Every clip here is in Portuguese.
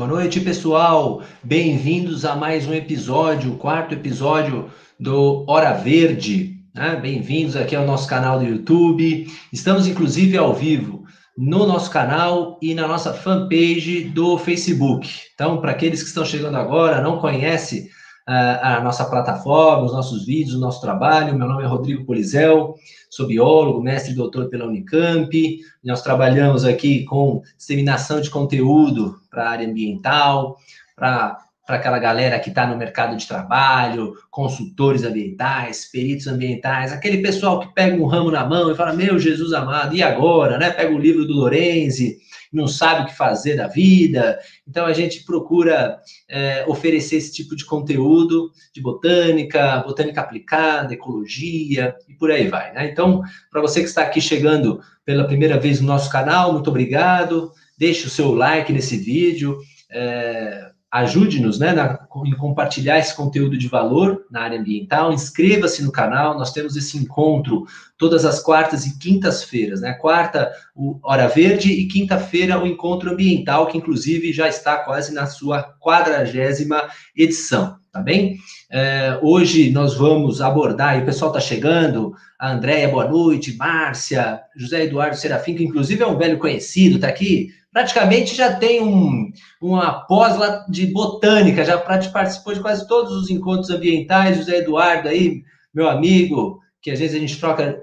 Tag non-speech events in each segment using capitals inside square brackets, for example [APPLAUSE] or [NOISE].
Boa noite, pessoal. Bem-vindos a mais um episódio, quarto episódio do Hora Verde. Né? Bem-vindos aqui ao nosso canal do YouTube. Estamos, inclusive, ao vivo no nosso canal e na nossa fanpage do Facebook. Então, para aqueles que estão chegando agora, não conhecem a nossa plataforma, os nossos vídeos, o nosso trabalho, meu nome é Rodrigo Polizel, sou biólogo, mestre e doutor pela Unicamp. Nós trabalhamos aqui com disseminação de conteúdo para a área ambiental, para para aquela galera que está no mercado de trabalho, consultores ambientais, peritos ambientais, aquele pessoal que pega um ramo na mão e fala: Meu Jesus amado, e agora? Né? Pega o livro do Lorenzi, não sabe o que fazer da vida. Então a gente procura é, oferecer esse tipo de conteúdo de botânica, botânica aplicada, ecologia e por aí vai. Né? Então, para você que está aqui chegando pela primeira vez no nosso canal, muito obrigado. Deixe o seu like nesse vídeo. É, ajude-nos né, em compartilhar esse conteúdo de valor na área ambiental, inscreva-se no canal, nós temos esse encontro todas as quartas e quintas-feiras, né? Quarta, o Hora Verde, e quinta-feira, o Encontro Ambiental, que inclusive já está quase na sua quadragésima edição, tá bem? É, hoje nós vamos abordar, e o pessoal está chegando, a Andréia, boa noite, Márcia, José Eduardo Serafim, que inclusive é um velho conhecido, está aqui, praticamente já tem um, uma pós lá de botânica, já participou de quase todos os encontros ambientais, José Eduardo aí, meu amigo, que às vezes a gente troca,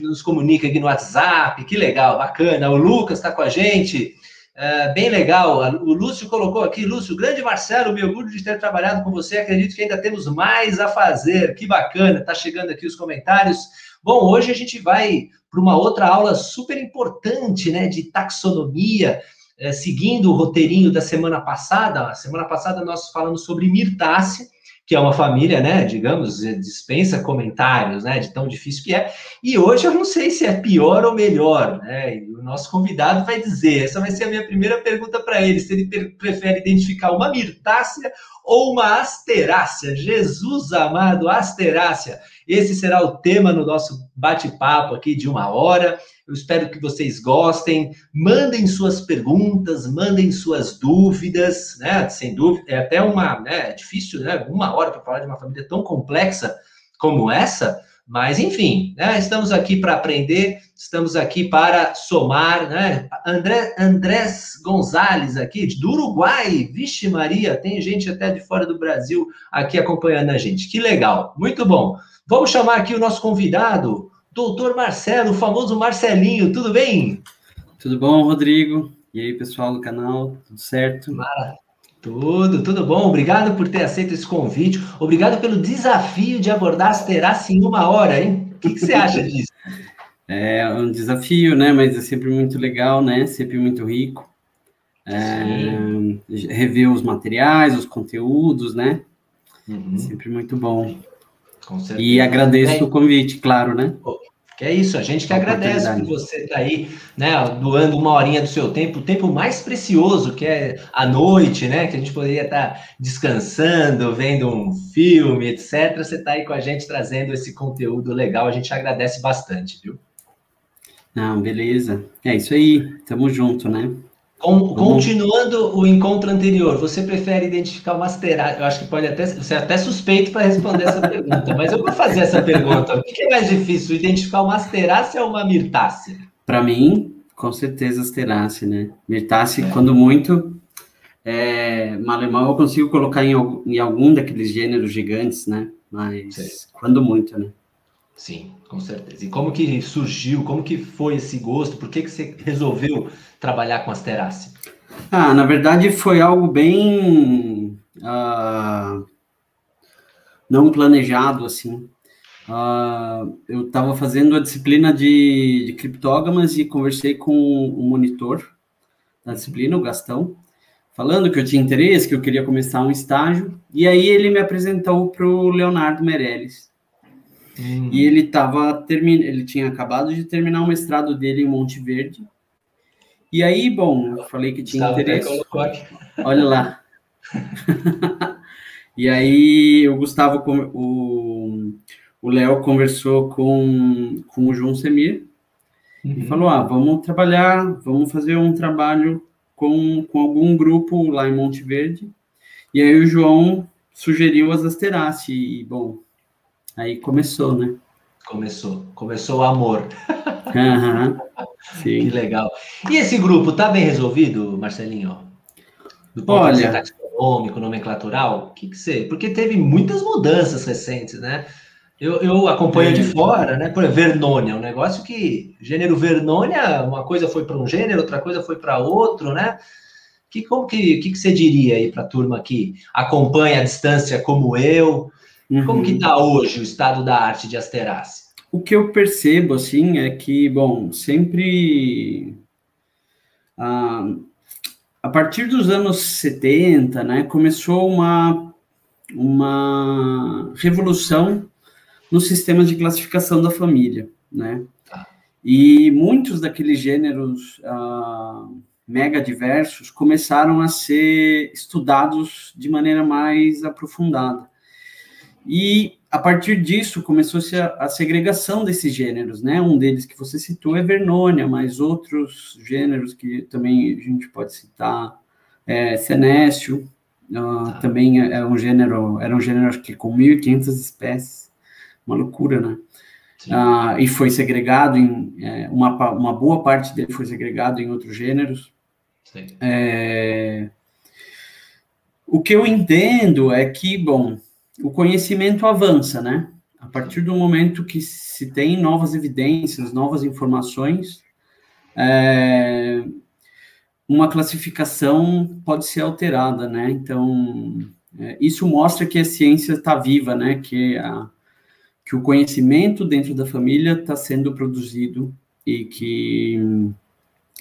nos comunica aqui no WhatsApp, que legal, bacana. O Lucas está com a gente, é, bem legal. O Lúcio colocou aqui, Lúcio, grande Marcelo, me orgulho de ter trabalhado com você, acredito que ainda temos mais a fazer, que bacana, tá chegando aqui os comentários. Bom, hoje a gente vai para uma outra aula super importante, né, de taxonomia, é, seguindo o roteirinho da semana passada. A semana passada nós falamos sobre mirtácea, que é uma família, né, digamos, dispensa comentários, né, de tão difícil que é. E hoje eu não sei se é pior ou melhor, né? E o nosso convidado vai dizer. Essa vai ser a minha primeira pergunta para ele, se ele prefere identificar uma mirtácea ou uma asterácea. Jesus amado, asterácea. Esse será o tema no nosso bate-papo aqui de uma hora. Eu espero que vocês gostem. Mandem suas perguntas, mandem suas dúvidas, né? Sem dúvida, é até uma, né? É difícil, né? Uma hora para falar de uma família tão complexa como essa, mas enfim, né? Estamos aqui para aprender, estamos aqui para somar, né? André, Andrés Gonzalez aqui, do Uruguai, vixe Maria, tem gente até de fora do Brasil aqui acompanhando a gente. Que legal, muito bom. Vamos chamar aqui o nosso convidado, doutor Marcelo, o famoso Marcelinho, tudo bem? Tudo bom, Rodrigo? E aí, pessoal do canal, tudo certo? Mara. Tudo, tudo bom. Obrigado por ter aceito esse convite. Obrigado pelo desafio de abordar as terás em uma hora, hein? O que, que você acha disso? [LAUGHS] É um desafio, né? Mas é sempre muito legal, né? Sempre muito rico. É, rever os materiais, os conteúdos, né? Uhum. Sempre muito bom. E agradeço o convite, claro, né? Que é isso, a gente que agradece por você estar tá aí, né, doando uma horinha do seu tempo, o tempo mais precioso, que é a noite, né, que a gente poderia estar tá descansando, vendo um filme, etc. Você está aí com a gente trazendo esse conteúdo legal, a gente agradece bastante, viu? Não, beleza. É isso aí, tamo junto, né? Com, continuando o encontro anterior, você prefere identificar uma asterácea? Eu acho que pode até você é até suspeito para responder essa pergunta, mas eu vou fazer essa pergunta. O que é mais difícil, identificar uma asterácea ou uma mirtácea? Para mim, com certeza asterácea, né? Mirtácea, é. quando muito, é, mal e mal eu consigo colocar em, em algum daqueles gêneros gigantes, né? Mas Sim. quando muito, né? Sim, com certeza. E como que surgiu, como que foi esse gosto? Por que, que você resolveu trabalhar com Asterácea? Ah, na verdade foi algo bem uh, não planejado, assim. Uh, eu estava fazendo a disciplina de, de criptógamas e conversei com o monitor da disciplina, o Gastão, falando que eu tinha interesse, que eu queria começar um estágio, e aí ele me apresentou para o Leonardo Meirelles. Hum. E ele tava termin... ele tinha acabado de terminar o mestrado dele em Monte Verde. E aí, bom, eu falei que tinha Estava interesse. Olha lá. [LAUGHS] e aí o Gustavo, o o Léo conversou com, com o João Semir uhum. e falou: ah, vamos trabalhar, vamos fazer um trabalho com, com algum grupo lá em Monte Verde. E aí o João sugeriu as Asteraceae, e bom, aí começou, né? Começou, começou o amor. [LAUGHS] Uhum, que legal. E esse grupo tá bem resolvido, Marcelinho? Do ponto Olha, de vista taxonômico, nomenclatural? O que, que você. Porque teve muitas mudanças recentes, né? Eu, eu acompanho é. de fora, né? Por exemplo, Vernônia, um negócio que. Gênero Vernônia, uma coisa foi para um gênero, outra coisa foi para outro, né? Que, como que, que, que você diria aí para a turma que acompanha a distância como eu? Uhum. Como que está hoje o estado da arte de Asterácea? O que eu percebo, assim, é que, bom, sempre... Ah, a partir dos anos 70, né, começou uma, uma revolução nos sistemas de classificação da família, né? Tá. E muitos daqueles gêneros ah, mega diversos começaram a ser estudados de maneira mais aprofundada. E a partir disso começou-se a, a, segregação desses gêneros, né? Um deles que você citou é Vernônia, mas outros gêneros que também a gente pode citar é Senécio, uh, também é, é, um gênero, era um gênero acho que com 1.500 espécies, uma loucura, né? Uh, e foi segregado em é, uma, uma boa parte dele foi segregado em outros gêneros. É, o que eu entendo é que, bom, o conhecimento avança, né? A partir do momento que se tem novas evidências, novas informações, é, uma classificação pode ser alterada, né? Então, é, isso mostra que a ciência está viva, né? Que, a, que o conhecimento dentro da família está sendo produzido e que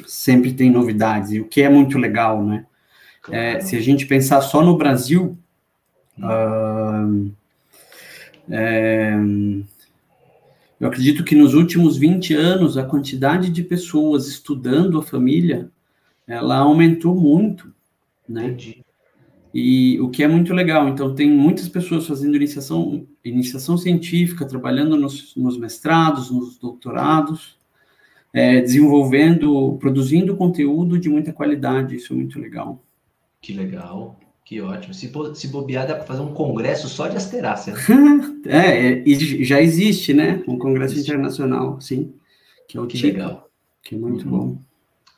sempre tem novidades, o que é muito legal, né? É, se a gente pensar só no Brasil, uh, é, eu acredito que nos últimos 20 anos a quantidade de pessoas estudando a família ela aumentou muito, né? Entendi. E o que é muito legal. Então, tem muitas pessoas fazendo iniciação, iniciação científica, trabalhando nos, nos mestrados, nos doutorados, é, desenvolvendo, produzindo conteúdo de muita qualidade. Isso é muito legal. Que legal. Que ótimo. Se, se bobear, dá para fazer um congresso só de asterácea. Né? [LAUGHS] é, é, já existe, né? Um congresso existe. internacional, sim. Que é o que legal. Que é muito uhum. bom.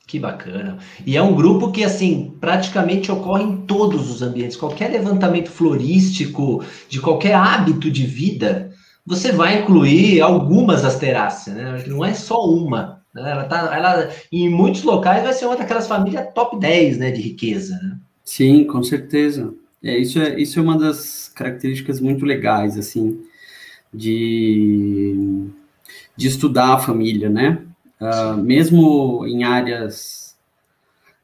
Que bacana. E é um grupo que, assim, praticamente ocorre em todos os ambientes. Qualquer levantamento florístico, de qualquer hábito de vida, você vai incluir algumas asteráceas, né? Não é só uma. Né? Ela, tá, ela, em muitos locais, vai ser uma daquelas famílias top 10 né, de riqueza, né? Sim, com certeza. É, isso, é, isso é uma das características muito legais, assim, de, de estudar a família, né? Uh, mesmo em áreas,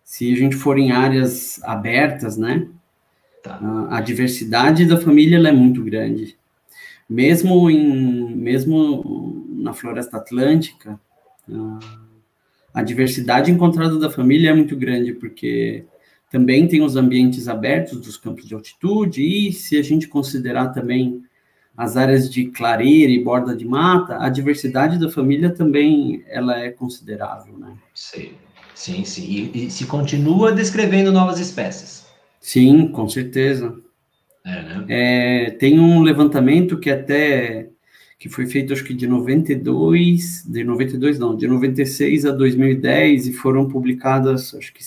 se a gente for em áreas abertas, né? Tá. Uh, a diversidade da família é muito grande. Mesmo em, mesmo na floresta atlântica, uh, a diversidade encontrada da família é muito grande, porque também tem os ambientes abertos dos campos de altitude, e se a gente considerar também as áreas de clareira e borda de mata, a diversidade da família também ela é considerável, né? Sim, sim, sim. E, e se continua descrevendo novas espécies. Sim, com certeza. É, né? É, tem um levantamento que até que foi feito acho que de 92, de 92 não, de 96 a 2010 e foram publicadas acho que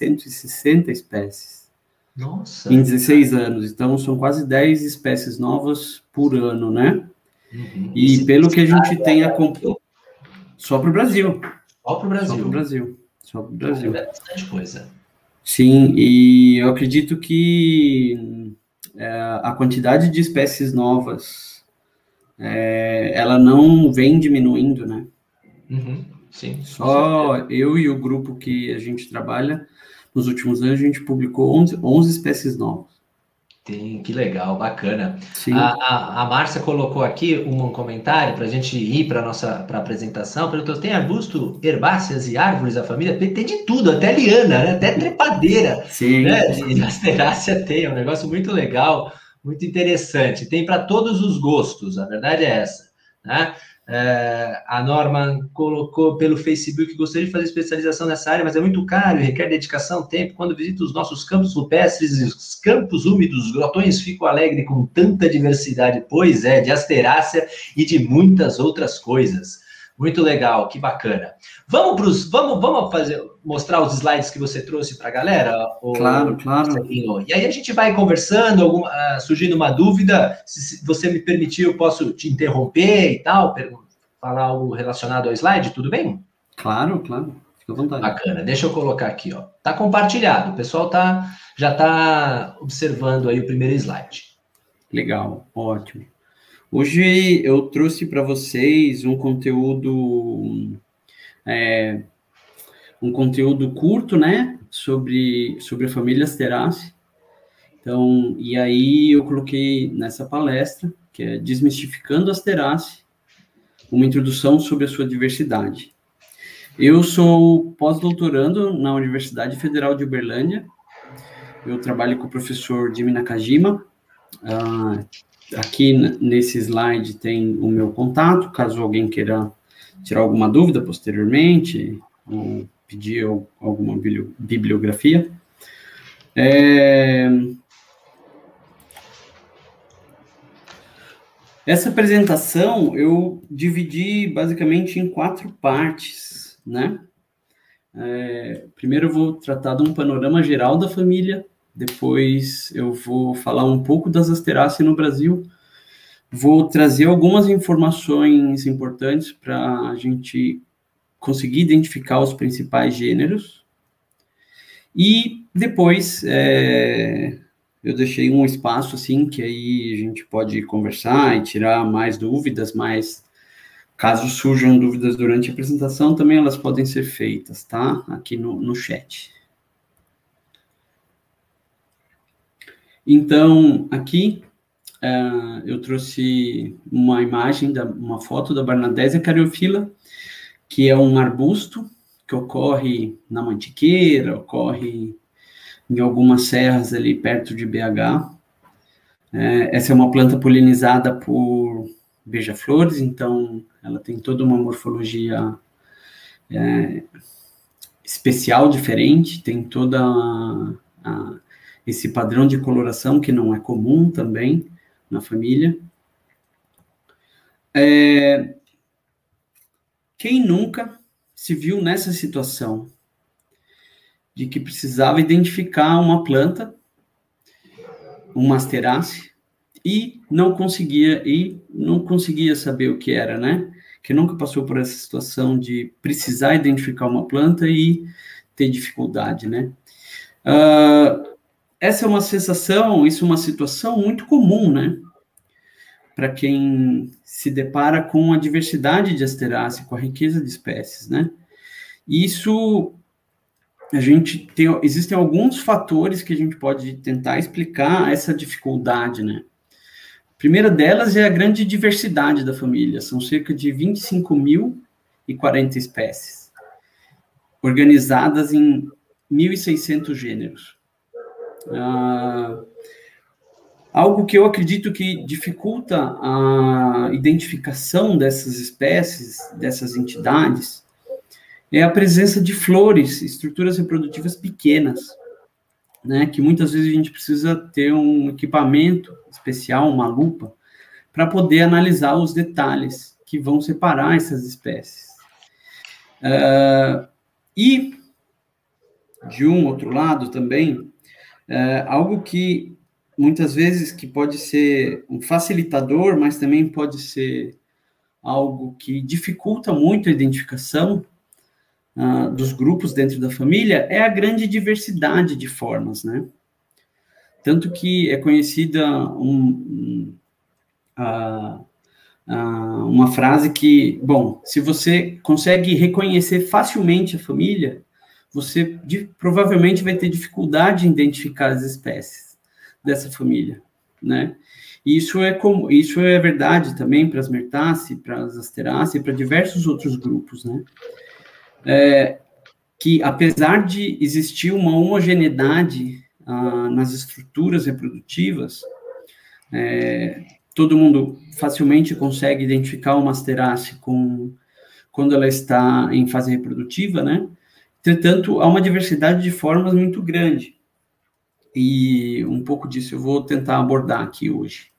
160 espécies. Nossa! Em 16 anos. Então, são quase 10 espécies novas por ano, né? Uhum. E Esse pelo que a gente tem acompanhado. Só para o Brasil. Só para o Brasil. Só para o Brasil. Só para o Brasil. É bastante coisa. Sim, e eu acredito que é, a quantidade de espécies novas é, ela não vem diminuindo, né? Uhum. Sim. Só eu e o grupo que a gente trabalha nos últimos anos, a gente publicou 11, 11 espécies novas. Tem, que legal, bacana. Sim. A, a, a Márcia colocou aqui um comentário para a gente ir para a nossa pra apresentação. Perguntou: tem arbusto, herbáceas e árvores da família? Tem de tudo, até liana, né? até trepadeira. Sim. Né? De asterácea tem, é um negócio muito legal, muito interessante. Tem para todos os gostos, a verdade é essa. Né? É, a Norma colocou pelo Facebook gostaria de fazer especialização nessa área, mas é muito caro e requer dedicação, tempo. Quando visito os nossos campos rupestres os campos úmidos, grotões, fico alegre com tanta diversidade. Pois é, de asterácea e de muitas outras coisas. Muito legal, que bacana. Vamos pros, vamos, vamos fazer, mostrar os slides que você trouxe para a galera? Claro, claro. E aí a gente vai conversando, alguma, uh, surgindo uma dúvida, se, se, você me permitir, eu posso te interromper e tal, falar algo relacionado ao slide, tudo bem? Claro, claro. Fica à vontade. Bacana. Deixa eu colocar aqui, ó. Tá compartilhado. O pessoal tá, já está observando aí o primeiro slide. Legal, ótimo. Hoje eu trouxe para vocês um conteúdo é, um conteúdo curto, né, sobre sobre a família Asterace. Então, e aí eu coloquei nessa palestra, que é Desmistificando Asterace, uma introdução sobre a sua diversidade. Eu sou pós-doutorando na Universidade Federal de Uberlândia. Eu trabalho com o professor Jimmy Nakajima. Ah, Aqui nesse slide tem o meu contato, caso alguém queira tirar alguma dúvida posteriormente, ou pedir alguma bibliografia. É... Essa apresentação eu dividi basicamente em quatro partes, né? É, primeiro eu vou tratar de um panorama geral da família, depois eu vou falar um pouco das asteráceas no Brasil. Vou trazer algumas informações importantes para a gente conseguir identificar os principais gêneros. E depois é, eu deixei um espaço assim que aí a gente pode conversar e tirar mais dúvidas, mas caso surjam dúvidas durante a apresentação, também elas podem ser feitas, tá? Aqui no, no chat. Então, aqui uh, eu trouxe uma imagem, da, uma foto da Barnadésia cariofila, que é um arbusto que ocorre na Mantiqueira, ocorre em algumas serras ali perto de BH. É, essa é uma planta polinizada por beija-flores, então ela tem toda uma morfologia é, especial, diferente, tem toda a, a esse padrão de coloração que não é comum também na família. É, quem nunca se viu nessa situação de que precisava identificar uma planta, uma asterácea, e não conseguia e não conseguia saber o que era, né? Que nunca passou por essa situação de precisar identificar uma planta e ter dificuldade, né? Uh, essa é uma sensação, isso é uma situação muito comum, né? Para quem se depara com a diversidade de asteráceas, com a riqueza de espécies, né? Isso a gente tem, existem alguns fatores que a gente pode tentar explicar essa dificuldade, né? A primeira delas é a grande diversidade da família, são cerca de 25.040 espécies, organizadas em 1.600 gêneros. Ah, algo que eu acredito que dificulta a identificação dessas espécies, dessas entidades, é a presença de flores, estruturas reprodutivas pequenas, né, que muitas vezes a gente precisa ter um equipamento especial, uma lupa, para poder analisar os detalhes que vão separar essas espécies. Uh, e, de um outro lado também, é, algo que muitas vezes que pode ser um facilitador, mas também pode ser algo que dificulta muito a identificação uh, dos grupos dentro da família é a grande diversidade de formas, né? Tanto que é conhecida um, um, uh, uh, uma frase que, bom, se você consegue reconhecer facilmente a família, você provavelmente vai ter dificuldade em identificar as espécies dessa família, né? Isso é como isso é verdade também para as Mertáceas, para as Asteráceas e para diversos outros grupos, né? É, que apesar de existir uma homogeneidade ah, nas estruturas reprodutivas, é, todo mundo facilmente consegue identificar uma asterácea com quando ela está em fase reprodutiva, né? Entretanto, há uma diversidade de formas muito grande. E um pouco disso eu vou tentar abordar aqui hoje.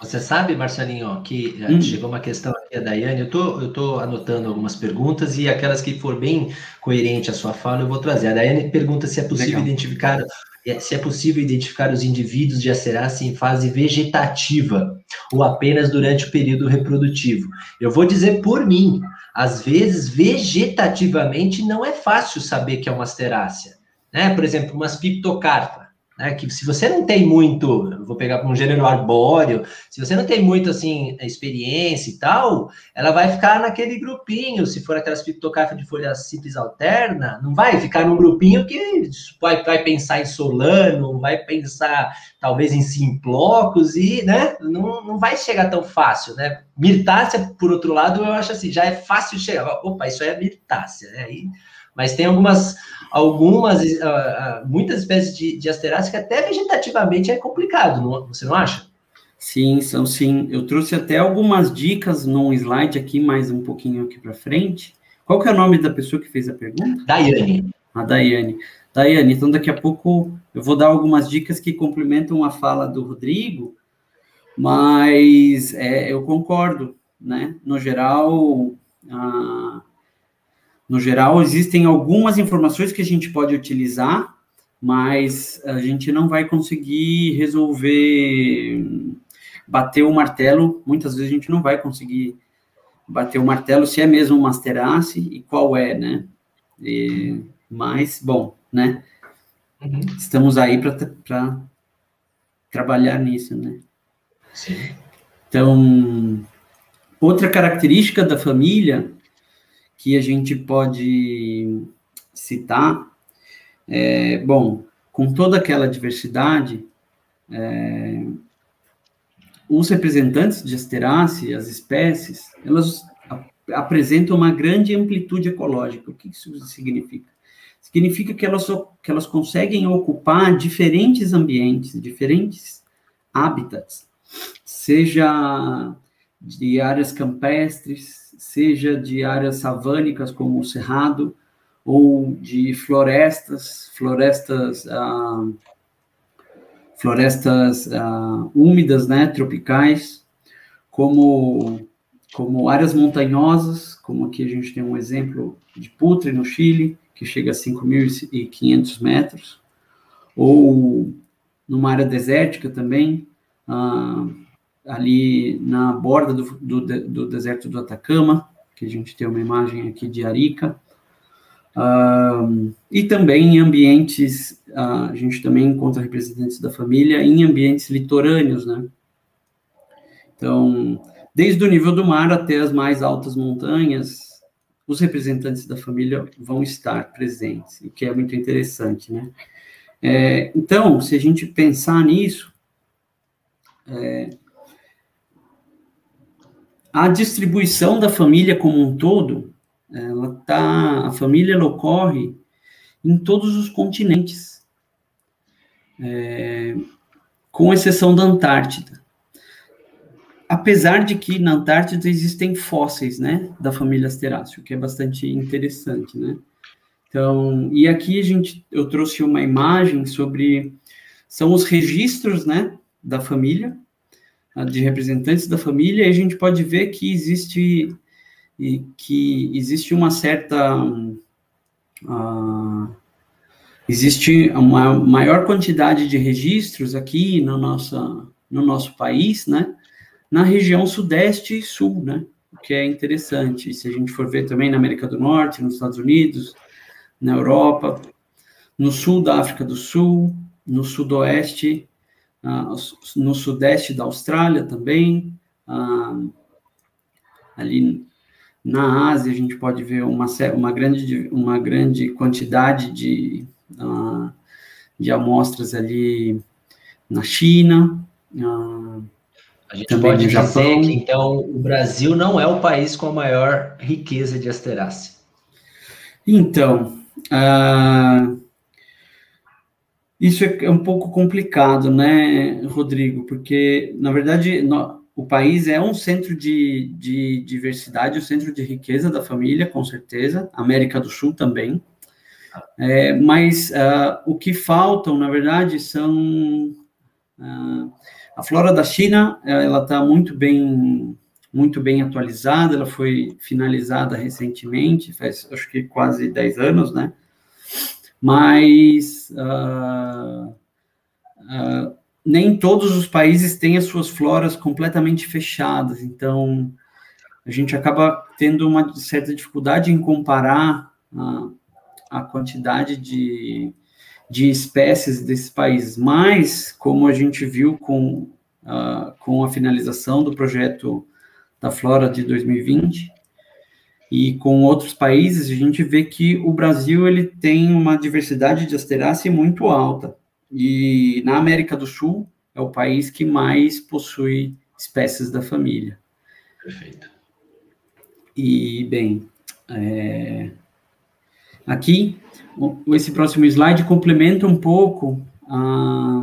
Você sabe, Marcelinho, que hum. chegou uma questão aqui da Daiane, eu tô, eu tô anotando algumas perguntas e aquelas que for bem coerente à sua fala eu vou trazer. A Daiane pergunta se é possível Legal. identificar é, se é possível identificar os indivíduos de acerácea em fase vegetativa ou apenas durante o período reprodutivo. Eu vou dizer por mim, às vezes vegetativamente não é fácil saber que é uma asterácea, né? Por exemplo, umas pictocarpa né? Que se você não tem muito, vou pegar um gênero arbóreo, se você não tem muito assim experiência e tal, ela vai ficar naquele grupinho. Se for aquelas pictocarpa de folha simples alterna, não vai ficar num grupinho que vai, vai pensar em solano, vai pensar talvez em simplocos e, né? Não, não vai chegar tão fácil, né? Mirtácea, por outro lado, eu acho assim, já é fácil chegar. Opa, isso é mirtácea, né? Aí, mas tem algumas algumas, uh, uh, muitas espécies de, de asteráceas que até vegetativamente é complicado, não, você não acha? Sim, são sim. Eu trouxe até algumas dicas num slide aqui, mais um pouquinho aqui para frente. Qual que é o nome da pessoa que fez a pergunta? Daiane. A Daiane. Daiane, então daqui a pouco eu vou dar algumas dicas que complementam a fala do Rodrigo, mas é, eu concordo, né? No geral, a, no geral, existem algumas informações que a gente pode utilizar, mas a gente não vai conseguir resolver, bater o martelo, muitas vezes a gente não vai conseguir bater o martelo se é mesmo uma asterace e qual é, né? E, mas, bom, né? Uhum. Estamos aí para trabalhar nisso, né? Sim. Então, outra característica da família que a gente pode citar, é, bom, com toda aquela diversidade, é, os representantes de Asteraceae, as espécies, elas apresentam uma grande amplitude ecológica. O que isso significa? Significa que elas, que elas conseguem ocupar diferentes ambientes, diferentes hábitats, seja de áreas campestres, seja de áreas savânicas como o cerrado ou de florestas, florestas ah, florestas ah, úmidas, né, tropicais, como como áreas montanhosas, como aqui a gente tem um exemplo de Putre no Chile, que chega a 5.500 metros, ou numa área desértica também, ah, ali na borda do, do, do, deserto do Atacama, que a gente tem uma imagem aqui de Arica, e também em ambientes, uh, a gente também encontra representantes da família em ambientes litorâneos, né? Então, desde o nível do mar até as mais altas montanhas, os representantes da família vão estar presentes, o que é muito interessante, né? É, então, se a gente pensar nisso, é, a distribuição da família como um todo, ela tá, a família ela ocorre em todos os continentes, é, com exceção da Antártida. Apesar de que na Antártida existem fósseis, né, da família Asteráceo, o que é bastante interessante, né? Então, e aqui a gente, eu trouxe uma imagem sobre, são os registros, né, da família, de representantes da família, e a gente pode ver que existe que existe uma certa uh, existe uma maior quantidade de registros aqui no nosso, no nosso país, né, na região sudeste e sul, né, o que é interessante. Se a gente for ver também na América do Norte, nos Estados Unidos, na Europa, no sul da África do Sul, no sudoeste ah, no sudeste da Austrália também, ah, ali na Ásia a gente pode ver uma, uma, grande, uma grande quantidade de, ah, de amostras ali na China, a gente também pode dizer que, então, o Brasil não é o país com a maior riqueza de asterácea. Então, uh, isso é, é um pouco complicado, né, Rodrigo? Porque, na verdade, o país é um centro de, de diversidade, um centro de riqueza da família, com certeza, América do Sul também. É, mas uh, o que faltam, na verdade, são uh, a flora da China. Ela está muito bem, muito bem atualizada. Ela foi finalizada recentemente, faz acho que quase 10 anos, né? Mas uh, nem todos os países têm as suas floras completamente fechadas. Então a gente acaba tendo uma certa dificuldade em comparar a quantidade de, de espécies desses países, mas, como a gente viu com, uh, com a finalização do projeto da Flora de 2020, e com outros países, a gente vê que o Brasil ele tem uma diversidade de asterácea muito alta. E na América do Sul é o país que mais possui espécies da família. Perfeito. E, bem, é, Aqui, esse próximo slide complementa um pouco a,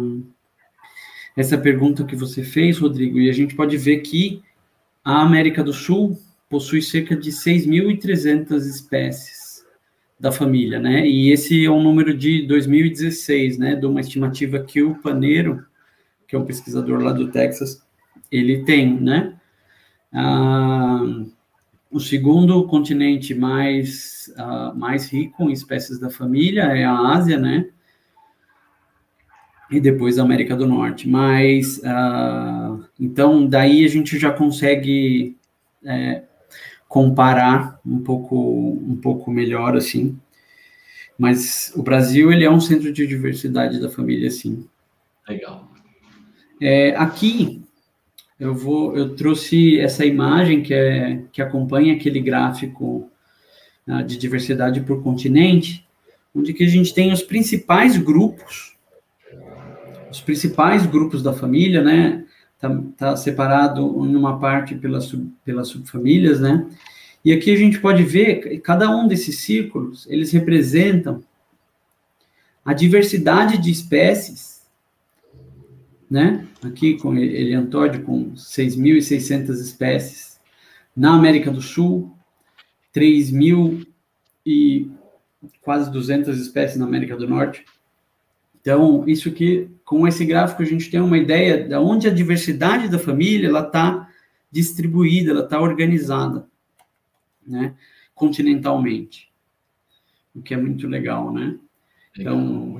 essa pergunta que você fez, Rodrigo, e a gente pode ver que a América do Sul possui cerca de 6.300 espécies da família, né? E esse é um número de 2016, né? De uma estimativa que o Paneiro, que é um pesquisador lá do Texas, ele tem, né? Ah, o segundo continente mais, uh, mais rico em espécies da família é a Ásia, né? E depois a América do Norte. Mas, uh, então, daí a gente já consegue é, comparar um pouco, um pouco melhor, assim. Mas o Brasil, ele é um centro de diversidade da família, sim. Legal. É, aqui, eu vou, eu trouxe essa imagem que é que acompanha aquele gráfico uh, de diversidade por continente, onde que a gente tem os principais grupos, os principais grupos da família, né? Tá, tá separado em uma parte pelas sub, pelas subfamílias, né? E aqui a gente pode ver cada um desses círculos, eles representam a diversidade de espécies né? Aqui com Eliantóide com 6.600 espécies. Na América do Sul, 3.000 e quase 200 espécies na América do Norte. Então, isso que com esse gráfico a gente tem uma ideia de onde a diversidade da família ela está distribuída, ela está organizada, né? Continentalmente, o que é muito legal, né? Então,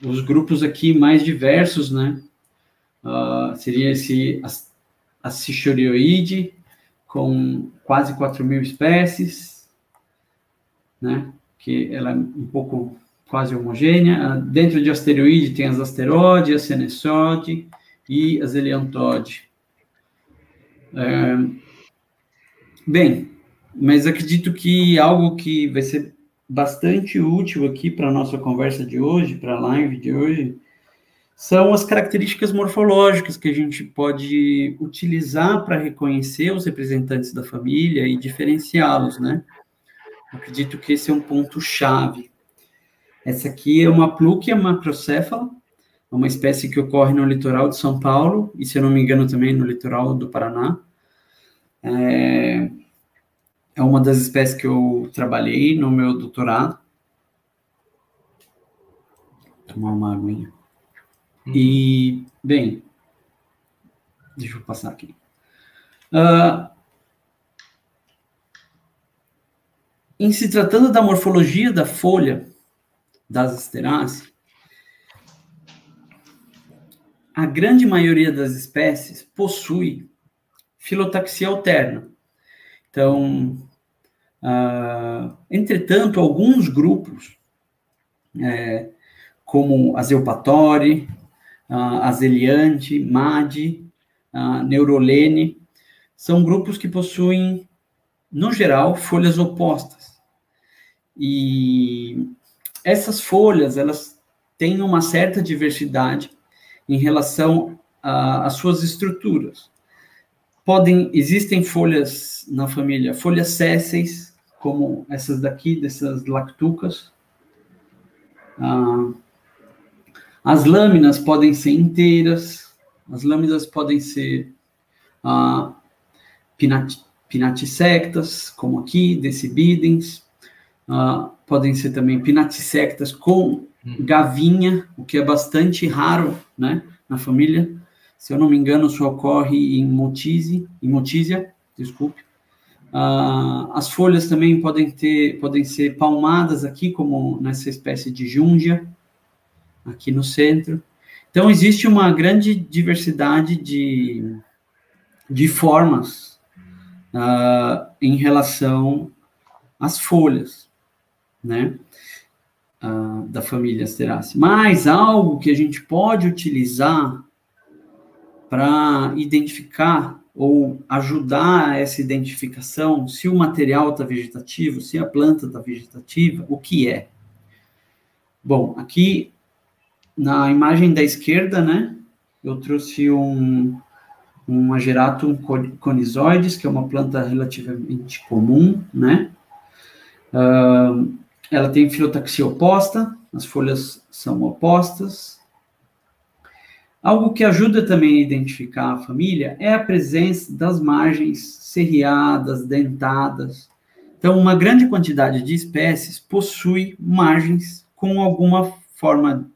os grupos aqui mais diversos, né? Uh, seria esse Acichorioide, com quase 4 mil espécies, né? que ela é um pouco quase homogênea. Uh, dentro de asteroide tem as asteroide, a senesode e as eleantode. Uh, bem, mas acredito que algo que vai ser bastante útil aqui para a nossa conversa de hoje, para a live de hoje, são as características morfológicas que a gente pode utilizar para reconhecer os representantes da família e diferenciá-los, né? Acredito que esse é um ponto chave. Essa aqui é uma plúquia macrocéfala, uma espécie que ocorre no litoral de São Paulo e, se eu não me engano, também no litoral do Paraná. É, é uma das espécies que eu trabalhei no meu doutorado. Vou tomar uma aguinha. E, bem, deixa eu passar aqui. Uh, em se tratando da morfologia da folha das asteráceas, a grande maioria das espécies possui filotaxia alterna. Então, uh, entretanto, alguns grupos, é, como a Zeupatore, uh, Azeliante, MAD, uh, Neurolene, são grupos que possuem, no geral, folhas opostas. E essas folhas, elas têm uma certa diversidade em relação às suas estruturas. Podem, existem folhas na família, folhas sésseis, como essas daqui, dessas lactucas, ah, as lâminas podem ser inteiras, as lâminas podem ser uh, pinat, como aqui, decibidens, uh, podem ser também pinatisectas com hum. gavinha, o que é bastante raro, né, na família. Se eu não me engano, só ocorre em motise, em motísia, desculpe. Uh, as folhas também podem ter, podem ser palmadas aqui, como nessa espécie de júndia, aqui no centro. Então, existe uma grande diversidade de, de formas uh, em relação às folhas, né, uh, da família Asteraceae. Mas algo que a gente pode utilizar para identificar ou ajudar essa identificação se o material está vegetativo, se a planta está vegetativa, o que é? Bom, aqui na imagem da esquerda, né, eu trouxe um, um Ageratum conizoides, que é uma planta relativamente comum, né, uh, ela tem filotaxia oposta, as folhas são opostas. Algo que ajuda também a identificar a família é a presença das margens serriadas, dentadas. Então, uma grande quantidade de espécies possui margens com alguma forma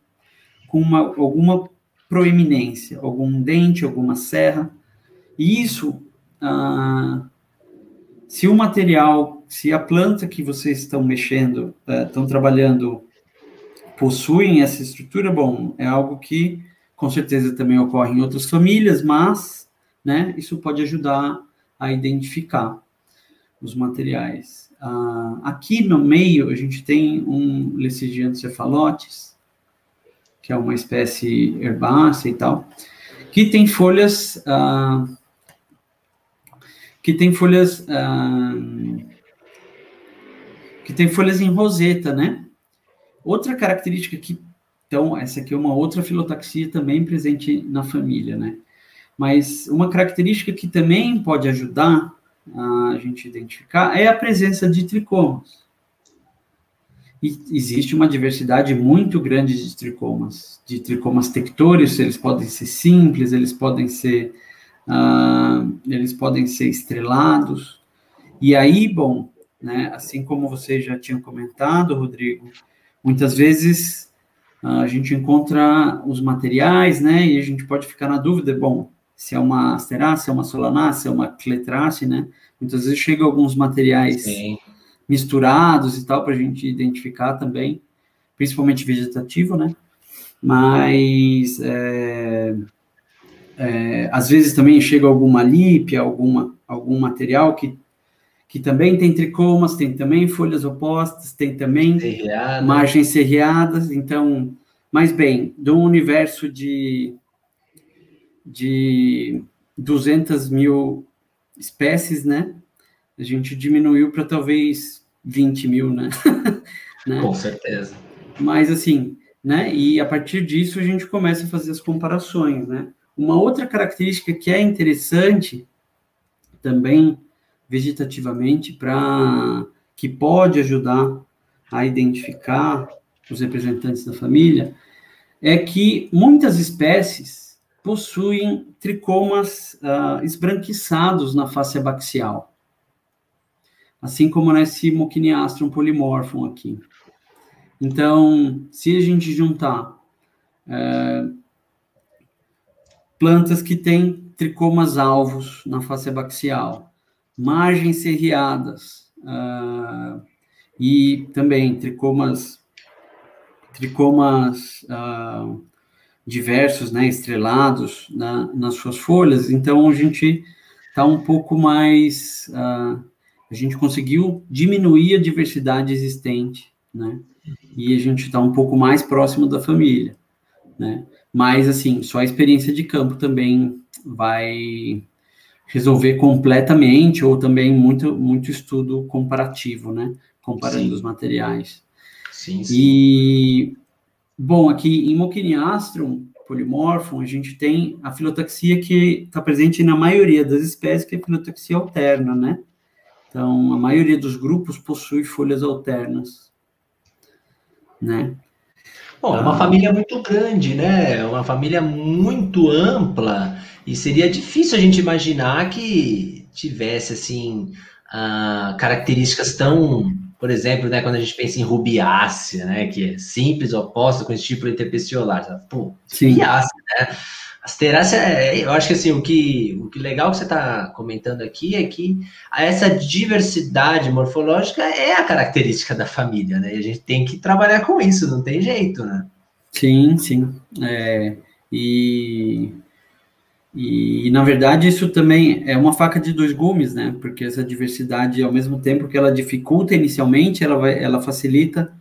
com uma, alguma proeminência, algum dente, alguma serra. E isso, ah, se o material, se a planta que vocês estão mexendo, eh, estão trabalhando, possuem essa estrutura, bom, é algo que com certeza também ocorre em outras famílias, mas né, isso pode ajudar a identificar os materiais. Ah, aqui no meio, a gente tem um Lecigiano cefalotes, que é uma espécie herbácea e tal, que tem folhas ah, que tem folhas ah, que tem folhas em roseta, né? Outra característica que então essa aqui é uma outra filotaxia também presente na família, né? Mas uma característica que também pode ajudar a gente identificar é a presença de tricomas. E existe uma diversidade muito grande de tricomas, de tricomas tectores, eles podem ser simples, eles podem ser, uh, eles podem ser estrelados. E aí, bom, né, assim como você já tinha comentado, Rodrigo, muitas vezes uh, a gente encontra os materiais, né, e a gente pode ficar na dúvida, bom, se é uma asterácea, se é uma solanácea, se é uma cletrace, né, muitas vezes chegam alguns materiais... Sim. misturados e tal, para a gente identificar também, principalmente vegetativo, né? Mas é, é, às vezes também chega alguma lípia, alguma, algum material que, que também tem tricomas, tem também folhas opostas, tem também Serreada. margens serreadas, então, mas bem, do universo de, de 200 mil espécies, né? A gente diminuiu para talvez 20 mil, né? [LAUGHS] né? Com certeza. Mas assim, né? E a partir disso a gente começa a fazer as comparações, né? Uma outra característica que é interessante também vegetativamente para que pode ajudar a identificar os representantes da família é que muitas espécies possuem tricomas uh, esbranquiçados na face abaxial assim como nesse Mochiniastrum polymorphum aqui. Então, se a gente juntar é, plantas que têm tricomas alvos na face abaxial, margens serriadas uh, e também tricomas tricomas uh, diversos, né, estrelados na, nas suas folhas, então a gente está um pouco mais uh, a gente conseguiu diminuir a diversidade existente, né? E a gente está um pouco mais próximo da família, né? Mas, assim, só a experiência de campo também vai resolver completamente, ou também muito, muito estudo comparativo, né? Comparando sim. os materiais. Sim, sim. E, bom, aqui em Mochiniastrum polimorphum, a gente tem a filotaxia que está presente na maioria das espécies, que é a filotaxia alterna, né? Então, a maioria dos grupos possui folhas alternas, né? Bom, é uma ah, família muito grande, né? É uma família muito ampla E seria difícil a gente imaginar que tivesse, assim, uh, características tão, por exemplo, né, quando a gente pensa em rubiácea, né, que é simples, oposta com estípulo interpestiolar. Pô, rubiácea, né? Asterácea, é, eu acho que assim, o que, o que legal que você está comentando aqui é que essa diversidade morfológica é a característica da família, né? E a gente tem que trabalhar com isso, não tem jeito, né? Sim, sim. É, e, e, na verdade, isso também é uma faca de dois gumes, né? Porque essa diversidade, ao mesmo tempo que ela dificulta inicialmente, ela, vai, ela facilita.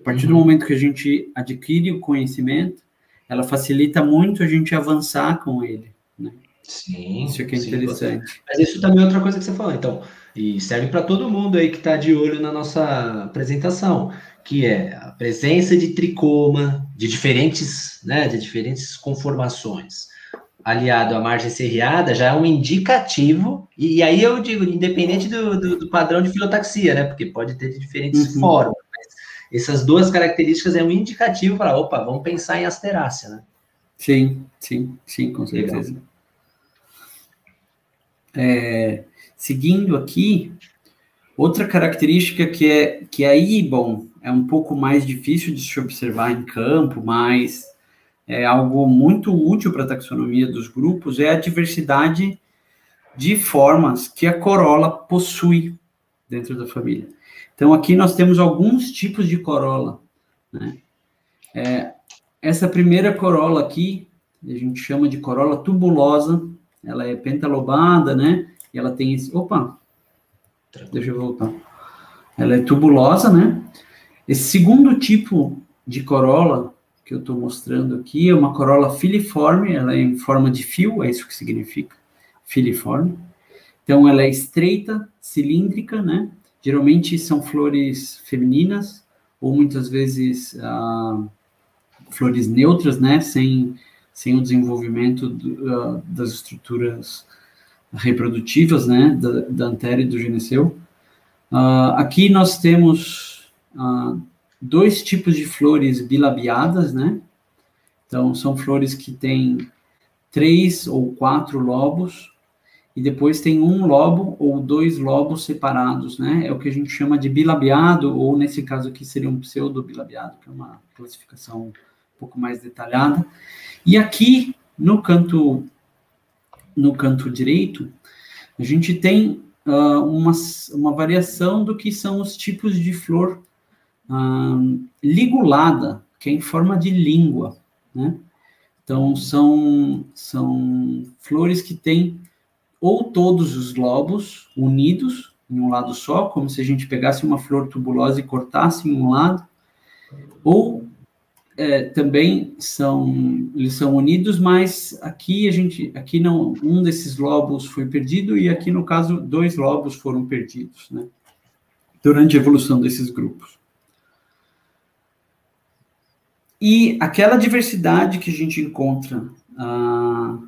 A partir do uhum. momento que a gente adquire o conhecimento, ela facilita muito a gente avançar com ele. Né? Sim. Isso que é sim, interessante. Mas isso também é outra coisa que você falou, então, e serve para todo mundo aí que está de olho na nossa apresentação, que é a presença de tricoma, de diferentes, né, de diferentes conformações, aliado à margem serreada, já é um indicativo, e, aí eu digo, independente do, do, do padrão de filotaxia, né, porque pode ter de diferentes uhum. formas, essas duas características é um indicativo para, opa, vamos pensar em asterácea, né? Sim, sim, sim, com certeza. É, seguindo aqui, outra característica que é que aí, bom, é um pouco mais difícil de se observar em campo, mas é algo muito útil para a taxonomia dos grupos, é a diversidade de formas que a corola possui dentro da família. Então, aqui nós temos alguns tipos de corola. Né? É, essa primeira corola aqui, a gente chama de corola tubulosa, ela é pentalobada, né? E ela tem esse. Opa! Deixa eu voltar. Ela é tubulosa, né? Esse segundo tipo de corola que eu estou mostrando aqui é uma corola filiforme, ela é em forma de fio, é isso que significa, filiforme. Então, ela é estreita, cilíndrica, né? Geralmente são flores femininas, ou muitas vezes ah, flores neutras, né? Sem, sem o desenvolvimento do, uh, das estruturas reprodutivas, né? Da, da antéria e do gineceu. Uh, aqui nós temos uh, dois tipos de flores bilabiadas, né? Então, são flores que têm três ou quatro lobos, e depois tem um lobo ou dois lobos separados, né? É o que a gente chama de bilabiado, ou nesse caso aqui seria um pseudo-bilabiado, que é uma classificação um pouco mais detalhada. E aqui, no canto, no canto direito, a gente tem uh, uma, uma variação do que são os tipos de flor ligulada, que é em forma de língua, né? Então, são, são flores que têm ou todos os lobos unidos em um lado só, como se a gente pegasse uma flor tubulosa e cortasse em um lado, ou é, também são eles são unidos, mas aqui a gente aqui não um desses lobos foi perdido e aqui no caso dois lobos foram perdidos, né? Durante a evolução desses grupos. E aquela diversidade que a gente encontra ah,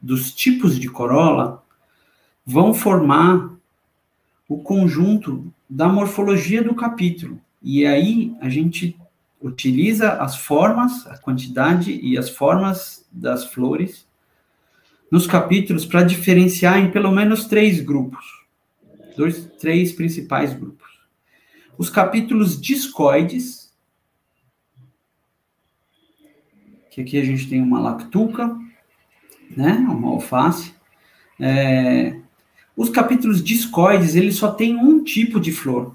dos tipos de corola vão formar o conjunto da morfologia do capítulo. E aí a gente utiliza as formas, a quantidade e as formas das flores nos capítulos para diferenciar em pelo menos três grupos, dois, três principais grupos. Os capítulos discoides, que aqui a gente tem uma lactuca, né, uma alface, é, os capítulos discoides, ele só tem um tipo de flor.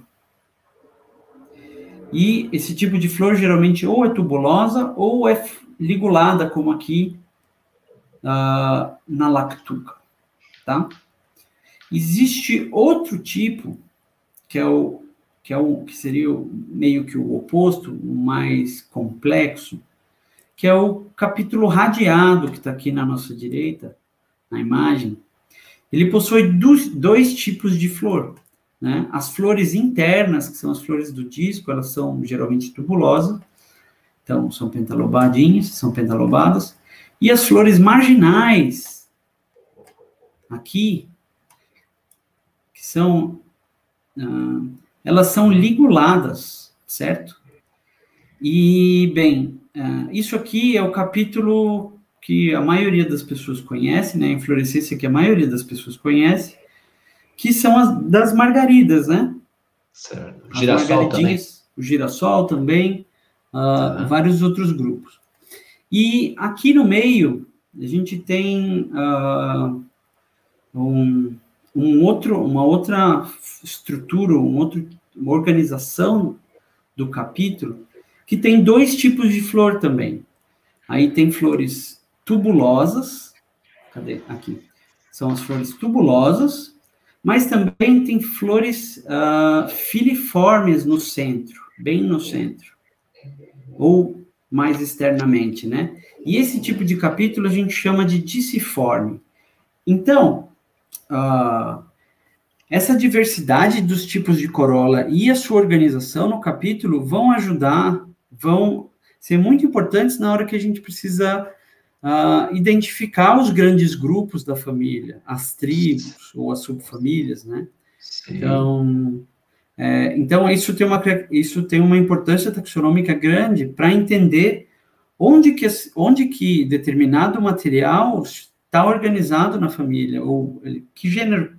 E esse tipo de flor geralmente ou é tubulosa ou é ligulada, como aqui uh, na lactuca, tá? Existe outro tipo, que é o que é o que seria meio que o oposto, o mais complexo, que é o capítulo radiado que está aqui na nossa direita, na imagem, ele possui dois, tipos de flor. Né? As flores internas, que são as flores do disco, elas são geralmente tubulosas, então são pentalobadinhas, são pentalobadas. E as flores marginais, aqui, que são, ah, elas são liguladas, certo? E, bem, isso aqui é o capítulo que a maioria das pessoas conhece, né? A inflorescência que a maioria das pessoas conhece, que são as das margaridas, né? Certo. O girassol também. O girassol também, uh, vários outros grupos. E aqui no meio, a gente tem uh, um, um outro, uma outra estrutura, um outro, uma organização do capítulo, que tem dois tipos de flor também. Aí tem flores tubulosas, cadê? Aqui. São as flores tubulosas, mas também tem flores uh, filiformes no centro, bem no centro, ou mais externamente, né? E esse tipo de capítulo a gente chama de diciforme. Então, uh, essa diversidade dos tipos de corola e a sua organização no capítulo vão ajudar, vão ser muito importantes na hora que a gente precisa uh, identificar os grandes grupos da família, as tribos ou as subfamílias, né? Sim. Então, é, então isso tem uma isso tem uma importância taxonômica grande para entender onde que onde que determinado material está organizado na família ou que gênero.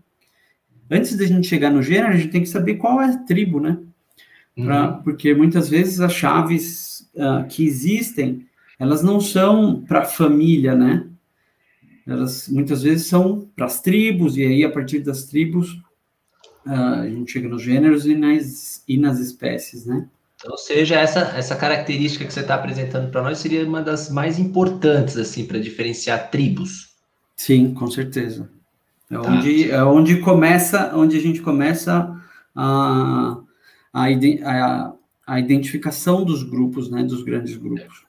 Antes da gente chegar no gênero, a gente tem que saber qual é a tribo, né? Pra, uhum. Porque muitas vezes as chaves uh, que existem elas não são para a família, né? Elas muitas vezes são para as tribos, e aí a partir das tribos uh, a gente chega nos gêneros e nas, e nas espécies, né? Então, ou seja, essa, essa característica que você está apresentando para nós seria uma das mais importantes, assim, para diferenciar tribos. Sim, com certeza. É, tá. onde, é onde começa, onde a gente começa a, a, a, a identificação dos grupos, né, dos grandes grupos.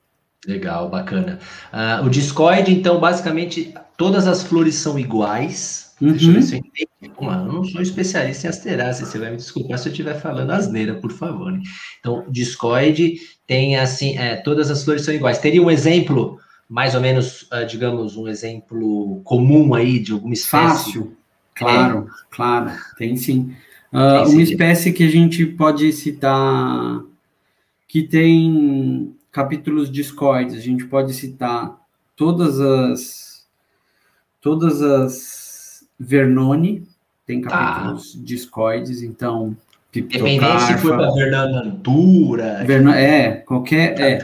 Legal, bacana. Uh, o discoide, então, basicamente, todas as flores são iguais. Uhum. Deixa eu ver se eu entendi. eu não sou especialista em asteráceas, você vai me desculpar se eu estiver falando asneira, por favor. Né? Então, discoide tem, assim, é, todas as flores são iguais. Teria um exemplo, mais ou menos, uh, digamos, um exemplo comum aí de alguma espécie? Fácil, claro, é. claro, tem sim. Uh, uma espécie que a gente pode citar que tem capítulos discoides, a gente pode citar todas as todas as Vernone, tem tá. capítulos tá. discoides, então Dependente se for para Vernantura. Verno, é, qualquer. É,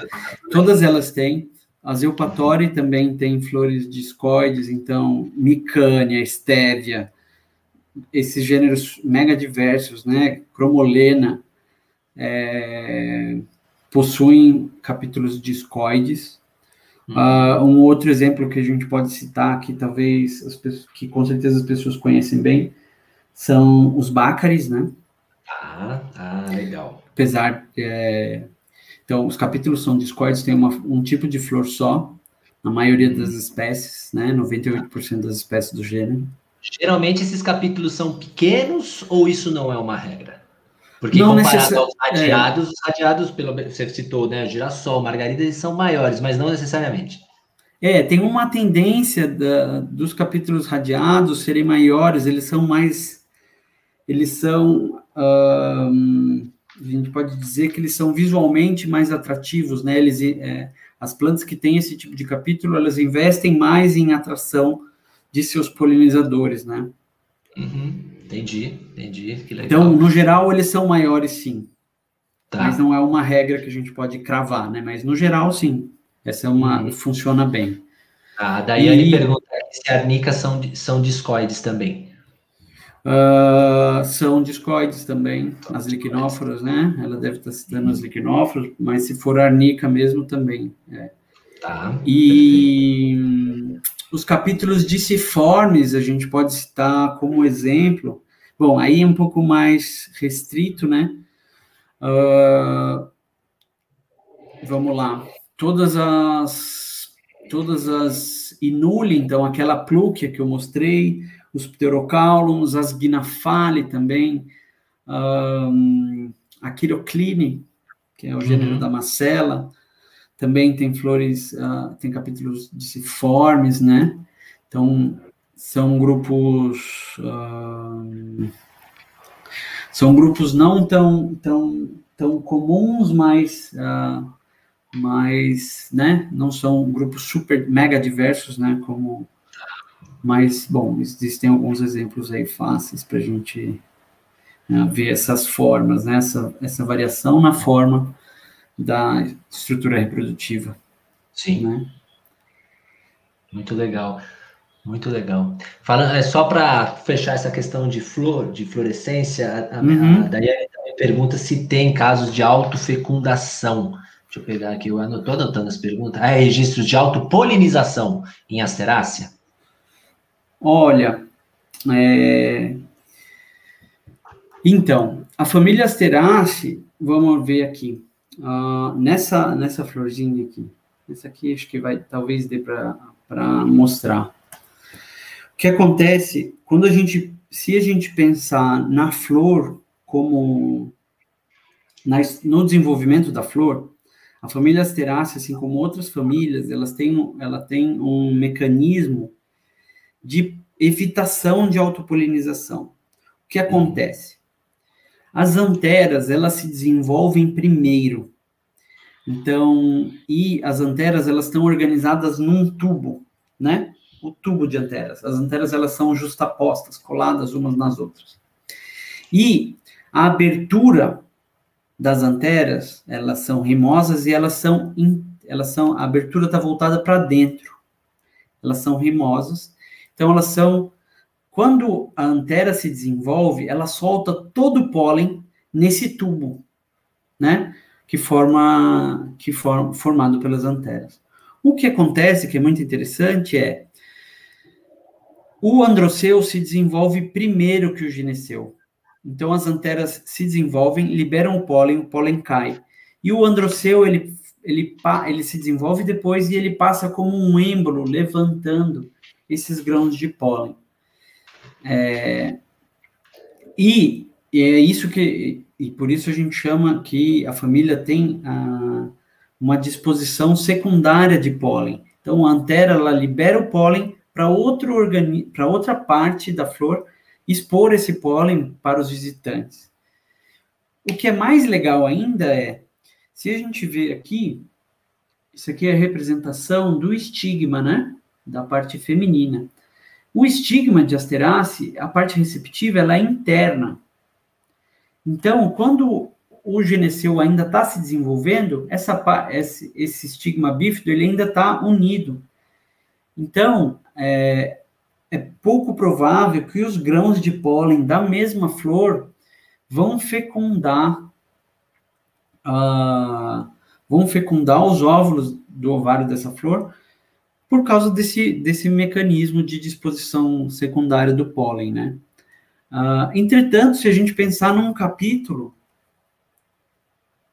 todas elas têm. As Eupatori também tem flores discoides, então Micânia, Estévia, esses gêneros mega diversos, né? Cromolena, é, possuem capítulos discoides. Uh, um outro exemplo que a gente pode citar, que talvez as pessoas, que com certeza as pessoas conhecem bem, são os bácares, né? Ah, ah legal. Apesar, é, então, os capítulos são discoides, tem uma, um tipo de flor só, na maioria das espécies, né? 98% das espécies do gênero. Geralmente esses capítulos são pequenos ou isso não é uma regra? Porque não comparado necess... aos radiados, é. os radiados, pelo você citou, né, girassol, margarida, eles são maiores, mas não necessariamente. É, tem uma tendência da, dos capítulos radiados serem maiores, eles são mais, eles são, um, a gente pode dizer que eles são visualmente mais atrativos, né, eles, é, as plantas que têm esse tipo de capítulo, elas investem mais em atração de seus polinizadores, né. Uhum. Entendi, entendi. Então, no geral, eles são maiores, sim. Tá. Mas não é uma regra que a gente pode cravar, né? Mas no geral, sim. Essa é uma. Uhum. funciona bem. Ah, a Daiane e... pergunta se arnicas são, são discoides também. Uh, são discoides também, as liquinóforas, né? Ela deve estar citando as liquinóforas, mas se for arnica mesmo também. É. Tá. E. Perfeito. Os capítulos disciformes a gente pode citar como exemplo. Bom, aí é um pouco mais restrito, né? Uh, vamos lá. Todas as todas as inuli, então aquela plúquia que eu mostrei, os pterocaulums, as gnafale também, um, a quirocline, que é o gênero uhum. da macela, também tem flores, uh, tem capítulos disciformes, né? Então, são grupos. Uh, são grupos não tão, tão, tão comuns, mas uh, mas, né, não são grupos super mega diversos, né, como, mas, bom, existem alguns exemplos aí fáceis para a gente né, ver essas formas, né, essa, essa variação na forma da estrutura reprodutiva. Sim. Né? Muito legal. Muito legal. Falando, é só para fechar essa questão de flor, de florescência, a, uhum. a Daiane também pergunta se tem casos de autofecundação. Deixa eu pegar aqui, eu estou anotando as perguntas. Ah, é registros de autopolinização em asterácea? Olha, é... então, a família Asteraceae, vamos ver aqui, uh, nessa, nessa florzinha aqui, essa aqui acho que vai, talvez dê para mostrar que acontece quando a gente, se a gente pensar na flor como na, no desenvolvimento da flor, a família Asteraceae, assim como outras famílias, elas têm, ela tem um mecanismo de evitação de autopolinização. O que acontece? As anteras, elas se desenvolvem primeiro. Então, e as anteras, elas estão organizadas num tubo, né? o tubo de anteras. As anteras elas são justapostas, coladas umas nas outras. E a abertura das anteras, elas são rimosas e elas são elas são a abertura está voltada para dentro. Elas são rimosas. Então elas são quando a antera se desenvolve, ela solta todo o pólen nesse tubo, né? Que forma que forma formado pelas anteras. O que acontece, que é muito interessante, é o androceu se desenvolve primeiro que o gineceu. Então as anteras se desenvolvem, liberam o pólen, o pólen cai. E o androceu ele, ele, ele se desenvolve depois e ele passa como um êmbolo levantando esses grãos de pólen. É, e, e, é isso que e por isso a gente chama que a família tem a, uma disposição secundária de pólen. Então a antera ela libera o pólen para outro organi para outra parte da flor expor esse pólen para os visitantes. O que é mais legal ainda é, se a gente ver aqui, isso aqui é a representação do estigma, né? Da parte feminina. O estigma de Asterace, a parte receptiva, ela é interna. Então, quando o gineceu ainda está se desenvolvendo, essa, esse, esse estigma bífido ele ainda está unido. Então, é, é pouco provável que os grãos de pólen da mesma flor vão fecundar uh, vão fecundar os óvulos do ovário dessa flor por causa desse, desse mecanismo de disposição secundária do pólen, né? Uh, entretanto, se a gente pensar num capítulo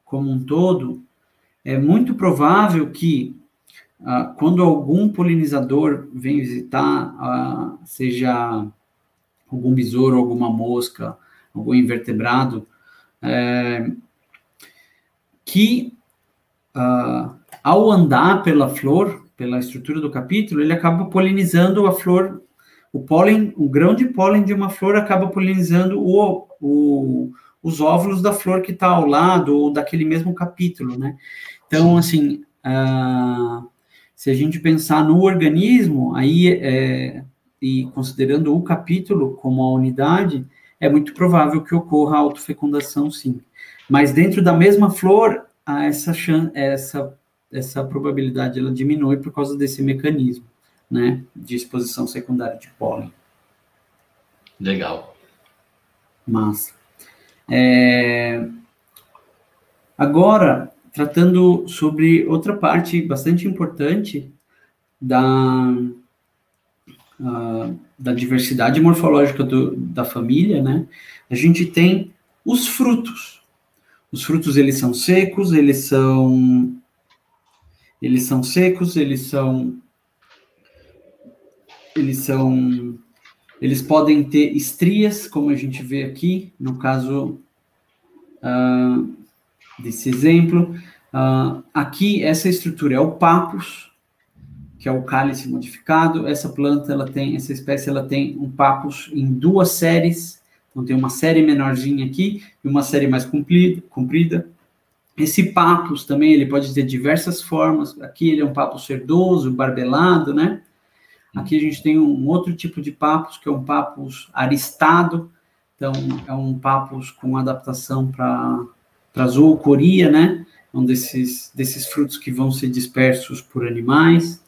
como um todo, é muito provável que ah, quando algum polinizador vem visitar, ah, seja algum besouro, alguma mosca, algum invertebrado, é, que ao andar pela flor, pela estrutura do capítulo, ele acaba polinizando a flor, o pólen, o grão de pólen de uma flor acaba polinizando o, o, os óvulos da flor que está ao lado ou daquele mesmo capítulo, né? Então, assim, uh, se a gente pensar no organismo, aí, é, e considerando o capítulo como a unidade, é muito provável que ocorra a autofecundação, sim. Mas dentro da mesma flor, essa, essa, essa probabilidade ela diminui por causa desse mecanismo, né, de exposição secundária de pólen. Legal. Massa. É... Agora, tratando sobre outra parte bastante importante da, uh, da diversidade morfológica do, da família, né? A gente tem os frutos. Os frutos, eles são secos, eles são... Eles são secos, eles são... Eles são... Eles podem ter estrias, como a gente vê aqui, no caso... Uh, desse exemplo. Uh, aqui, essa estrutura é o papus, que é o cálice modificado. Essa planta, ela tem, essa espécie, ela tem um papus em duas séries. Então, tem uma série menorzinha aqui e uma série mais comprida. comprida. Esse papus também, ele pode ter diversas formas. Aqui ele é um papo cerdoso, barbelado, né? Aqui a gente tem um outro tipo de papus, que é um papus aristado. Então, é um papus com adaptação para a zoocoria, né? Um desses, desses frutos que vão ser dispersos por animais.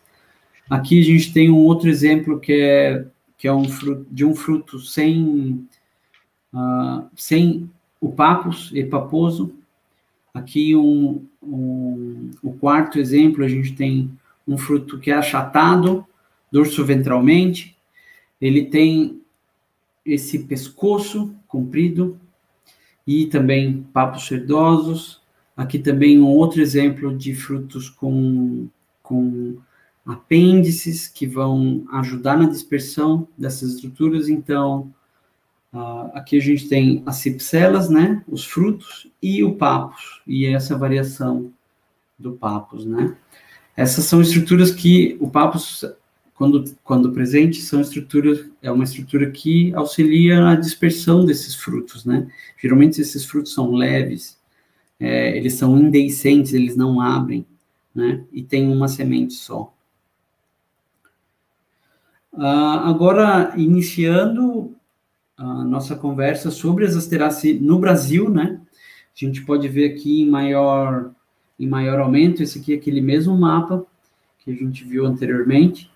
Aqui a gente tem um outro exemplo que é, que é um fruto, de um fruto sem, uh, sem o papus epaposo, Aqui um, um, o quarto exemplo, a gente tem um fruto que é achatado, dorso ventralmente, ele tem esse pescoço comprido e também papos sedosos. Aqui também um outro exemplo de frutos com, com apêndices que vão ajudar na dispersão dessas estruturas. Então, Uh, aqui a gente tem as cipselas, né, os frutos e o papus, e essa variação do papus, né. Essas são estruturas que o papus, quando, quando presente, são estruturas, é uma estrutura que auxilia na dispersão desses frutos, né. Geralmente esses frutos são leves, é, eles são indeiscentes, eles não abrem, né, e tem uma semente só. Uh, agora, iniciando a nossa conversa sobre as asteráceas no Brasil, né? A gente pode ver aqui em maior, em maior aumento, esse aqui é aquele mesmo mapa que a gente viu anteriormente,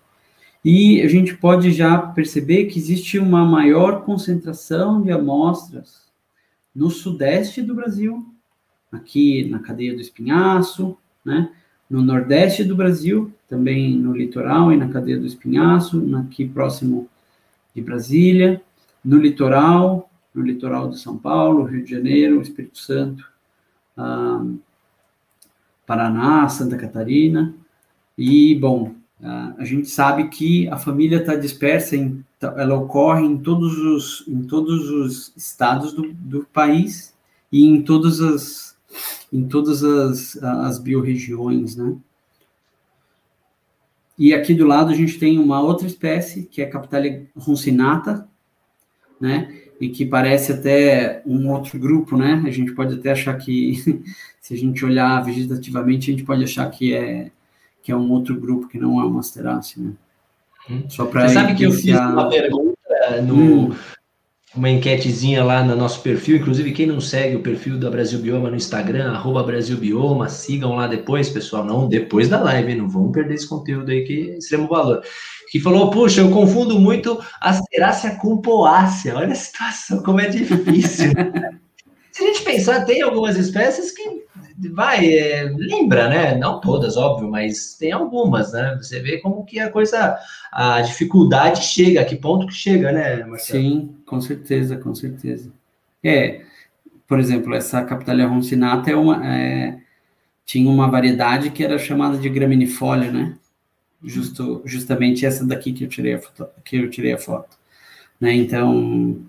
e a gente pode já perceber que existe uma maior concentração de amostras no sudeste do Brasil, aqui na cadeia do Espinhaço, né? No nordeste do Brasil, também no litoral e na cadeia do Espinhaço, aqui próximo de Brasília, no litoral, no litoral de São Paulo, Rio de Janeiro, Espírito Santo, ah, Paraná, Santa Catarina. E, bom, ah, a gente sabe que a família está dispersa, em, ela ocorre em todos os, em todos os estados do, do país e em todas as, em todas as, as biorregiões, né? E aqui do lado a gente tem uma outra espécie, que é a Capitalia roncinata, né? E que parece até um outro grupo, né? A gente pode até achar que, [LAUGHS] se a gente olhar vegetativamente, a gente pode achar que é que é um outro grupo que não é uma asterácea, né? Hum. Só para Você sabe que eu fiz uma pergunta no hum. uma enquetezinha lá no nosso perfil, inclusive quem não segue o perfil da Brasil Bioma no Instagram, arroba Brasil Bioma, sigam lá depois, pessoal, não depois da live, não vamos perder esse conteúdo aí que é extremo valor que falou: Puxa, eu confundo muito asterácea com poácea. Olha a situação, como é difícil. [LAUGHS] Se a gente pensar, tem algumas espécies que vai, é, lembra, né? Não todas, óbvio, mas tem algumas, né? Você vê como que a coisa, a dificuldade chega, a que ponto que chega, né, Marcelo? Sim, com certeza, com certeza. É, por exemplo, essa Capitalia roncinata é uma, é, tinha uma variedade que era chamada de graminifolia, né? Justo, justamente essa daqui que eu tirei a foto, que eu tirei a foto, né? Então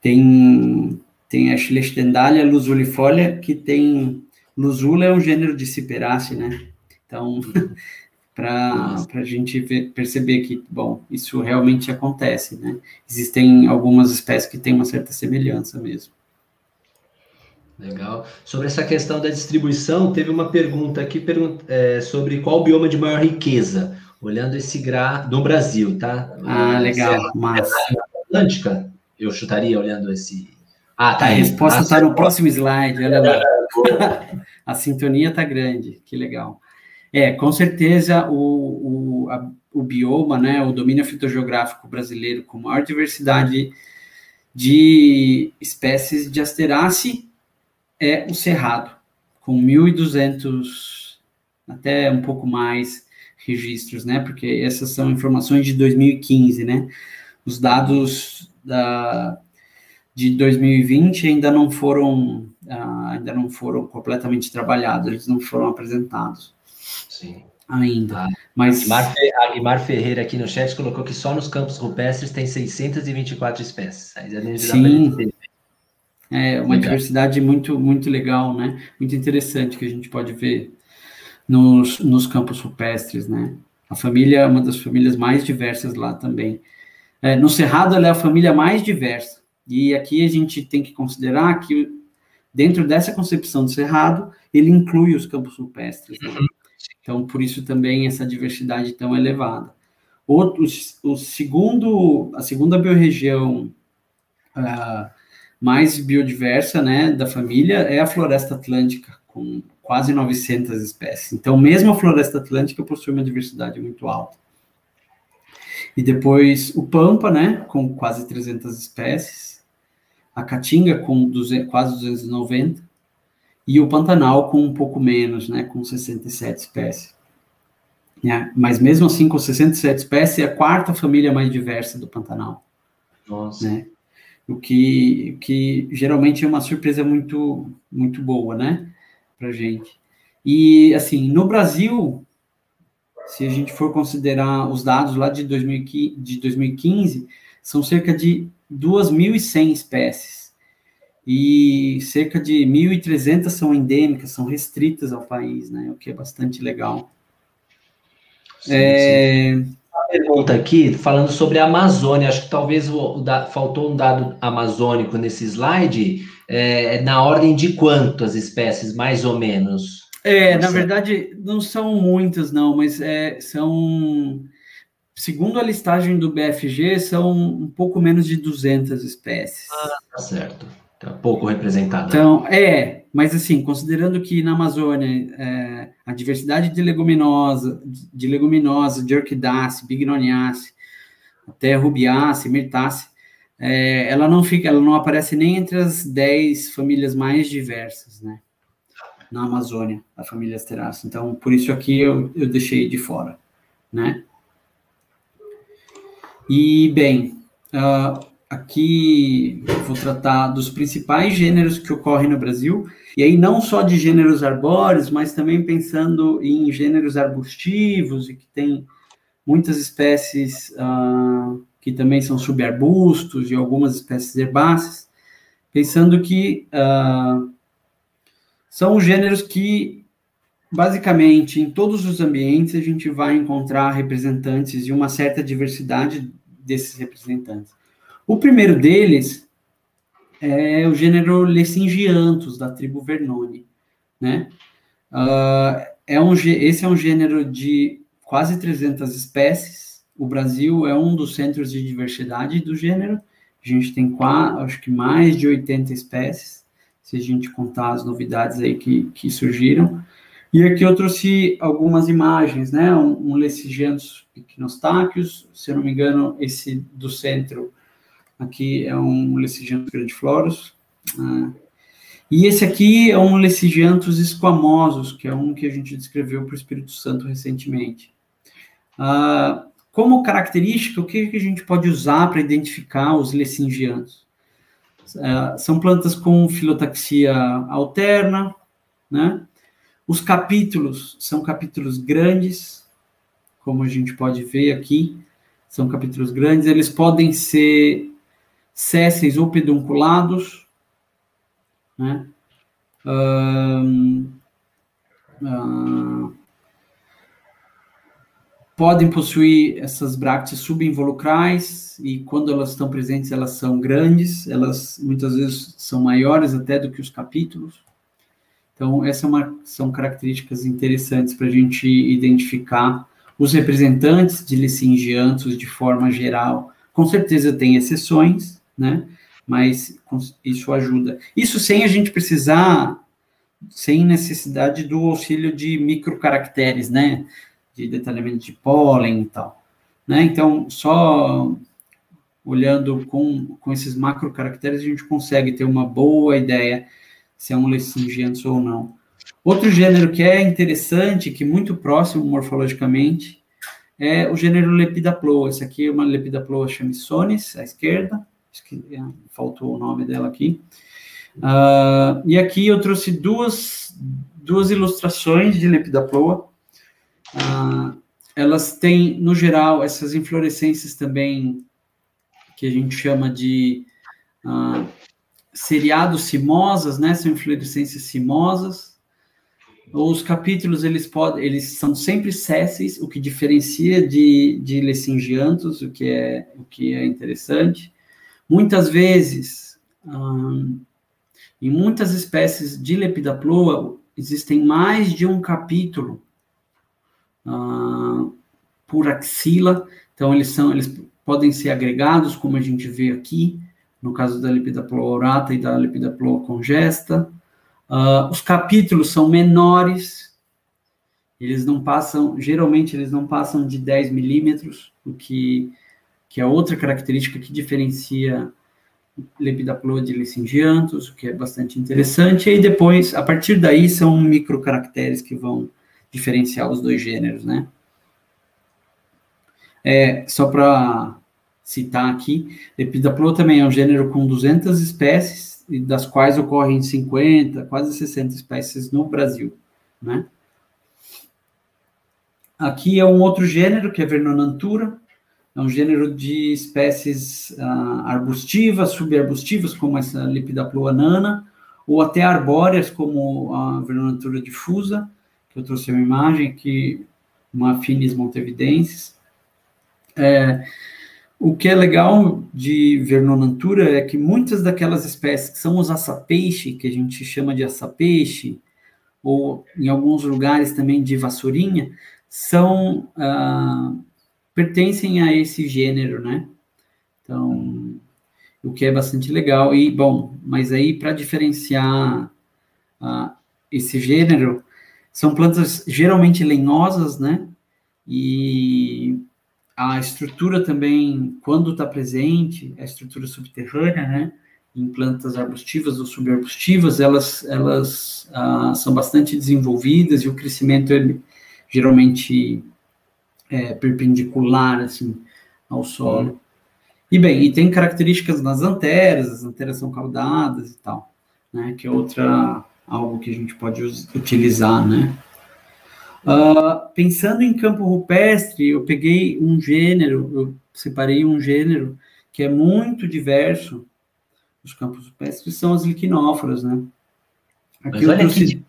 tem tem a Schlestendalia lusulifolia que tem lusula é um gênero de ciperácea, né? Então [LAUGHS] para a gente ver, perceber que bom isso realmente acontece, né? Existem algumas espécies que têm uma certa semelhança mesmo. Legal. Sobre essa questão da distribuição, teve uma pergunta aqui é, sobre qual bioma de maior riqueza olhando esse gra do Brasil, tá? Ah, legal, Mas Atlântica, eu chutaria olhando esse. Ah, tá. A resposta está no próximo slide, olha lá. [LAUGHS] a sintonia tá grande, que legal. É, com certeza o, o, a, o bioma, né, o domínio fitogeográfico brasileiro com maior diversidade de espécies de asterácea é o cerrado, com 1.200, até um pouco mais, registros, né? Porque essas são informações de 2015, né? Os dados da, de 2020 ainda não foram uh, ainda não foram completamente trabalhados, eles não foram apresentados. Sim. Ainda. Ah, Mas Aguimar, Aguimar Ferreira aqui no chat colocou que só nos campos rupestres tem 624 espécies. Sim. É uma legal. diversidade muito muito legal, né? Muito interessante que a gente pode ver nos, nos campos rupestres, né? A família é uma das famílias mais diversas lá também. É, no Cerrado, ela é a família mais diversa. E aqui a gente tem que considerar que, dentro dessa concepção do Cerrado, ele inclui os campos rupestres. Né? Uhum. Então, por isso também essa diversidade tão elevada. Outro, o segundo, a segunda biorregião uh, mais biodiversa né, da família é a floresta atlântica, com quase 900 espécies. Então, mesmo a floresta atlântica possui uma diversidade muito alta. E depois o Pampa, né, com quase 300 espécies, a Caatinga com 200, quase 290, e o Pantanal com um pouco menos, né, com 67 espécies. É, mas mesmo assim, com 67 espécies, é a quarta família mais diversa do Pantanal. Nossa. Né? O que, que geralmente é uma surpresa muito, muito boa, né, para gente. E, assim, no Brasil, se a gente for considerar os dados lá de 2015, de 2015 são cerca de 2.100 espécies. E cerca de 1.300 são endêmicas, são restritas ao país, né? O que é bastante legal. Sim, é... sim. Uma pergunta aqui, falando sobre a Amazônia, acho que talvez o, o da, faltou um dado amazônico nesse slide, é, na ordem de quantas espécies, mais ou menos? É, na verdade, não são muitas, não, mas é, são. Segundo a listagem do BFG, são um pouco menos de 200 espécies. Ah, tá certo. Tá pouco representado. Então, é, mas assim, considerando que na Amazônia é, a diversidade de leguminosa, de leguminosa, de orquidácea, bignoniaceae, até rubiácea, mirtácea, é, ela não fica, ela não aparece nem entre as 10 famílias mais diversas, né? na Amazônia, a família Asteráceas. Então, por isso aqui eu, eu deixei de fora, né? E, bem, uh, aqui vou tratar dos principais gêneros que ocorrem no Brasil, e aí não só de gêneros arbóreos, mas também pensando em gêneros arbustivos, e que tem muitas espécies uh, que também são subarbustos, e algumas espécies herbáceas, pensando que uh, são gêneros que, basicamente, em todos os ambientes, a gente vai encontrar representantes e uma certa diversidade desses representantes. O primeiro deles é o gênero Lessingianthus, da tribo Vernone, né? Uh, é um, esse é um gênero de quase 300 espécies. O Brasil é um dos centros de diversidade do gênero. A gente tem, quase, acho que, mais de 80 espécies se a gente contar as novidades aí que, que surgiram. E aqui eu trouxe algumas imagens, né? Um, um Lecigianus equinostáqueos, se eu não me engano, esse do centro aqui é um Lecigianus grandiflorus. Ah, e esse aqui é um Lecigianthus esquamosus, que é um que a gente descreveu para o Espírito Santo recentemente. Ah, como característica, o que, a gente pode usar para identificar os Lecingianthus? É, são plantas com filotaxia alterna, né? Os capítulos são capítulos grandes, como a gente pode ver aqui, são capítulos grandes, eles podem ser césseis ou pedunculados, né? Uh, podem possuir essas brácteas subinvolucrais e quando elas estão presentes elas são grandes, elas muitas vezes são maiores até do que os capítulos. Então essas é são características interessantes para a gente identificar os representantes de licingiantos de forma geral. Com certeza tem exceções, né? Mas isso ajuda. Isso sem a gente precisar, sem necessidade do auxílio de microcaracteres, né? De detalhamento de pólen e tal. Né? Então, só olhando com, com esses macro caracteres, a gente consegue ter uma boa ideia se é um Lecingianthus ou não. Outro gênero que é interessante, que é muito próximo morfologicamente, é o gênero Lepidaploa. Esse aqui é uma Lepidaploa chamissones, à esquerda, é, faltou o nome dela aqui. Uh, e aqui eu trouxe duas, duas ilustrações de Lepidaploa, ah, elas têm, no geral, essas inflorescências também que a gente chama de ah, seriados cimosas, né? São inflorescências cimosas. Os capítulos eles podem, eles são sempre sésseis, o que diferencia de, de lecingiantos, o que é o que é interessante. Muitas vezes, hum, em muitas espécies de lepidaploa, existem mais de um capítulo uh, por axila, então eles são, eles podem ser agregados, como a gente vê aqui, no caso da lepidoplourata e da lepidoplourcongesta. Uh, os capítulos são menores, eles não passam, geralmente eles não passam de 10 milímetros, o que, que é outra característica que diferencia Lepidoploa de licingiantus, o que é bastante interessante, e depois, a partir daí, são microcaracteres que vão diferenciar os dois gêneros, né? É, só para citar aqui, Lepidoploa também é um gênero com 200 espécies, das quais ocorrem 50, quase 60 espécies no Brasil, né? Aqui é um outro gênero, que é Vernonantura, é um gênero de espécies uh, arbustivas, subarbustivas, como essa Lepidoploa nana, ou até arbóreas, como a Vernonantura difusa, que eu trouxe uma imagem aqui, uma Finis montevidensis. É, o que é legal de Vernonantura é que muitas daquelas espécies que são os açapeixe, que a gente chama de açapeixe, ou em alguns lugares também de vassourinha, são uh, pertencem a esse gênero, né? Então, o que é bastante legal. E, bom, mas aí para diferenciar uh, esse gênero, são plantas geralmente lenhosas, né? E a estrutura também, quando está presente, a estrutura subterrânea, né? Em plantas arbustivas ou subarbustivas, elas, elas uh, são bastante desenvolvidas e o crescimento ele, geralmente é, perpendicular assim ao solo. E bem, e tem características nas anteras, as anteras são caudadas e tal, né? Que é outra algo que a gente pode utilizar, né? Uh, pensando em campo rupestre, eu peguei um gênero, eu separei um gênero que é muito diverso. Os campos rupestres são as liquinóforas, né? Aqui Mas olha que,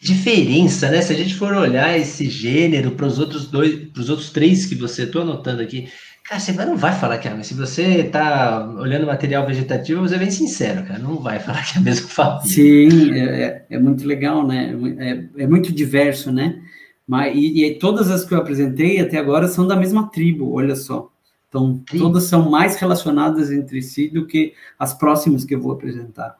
diferença, né? Se a gente for olhar esse gênero para os outros dois, para os outros três que você estou anotando aqui, cara, você não vai falar que é. Se você está olhando material vegetativo, você é bem sincero, cara, não vai falar que é a mesma família. Sim, é, é, é muito legal, né? É, é, muito diverso, né? Mas, e, e, todas as que eu apresentei até agora são da mesma tribo, olha só. Então, Sim. todas são mais relacionadas entre si do que as próximas que eu vou apresentar.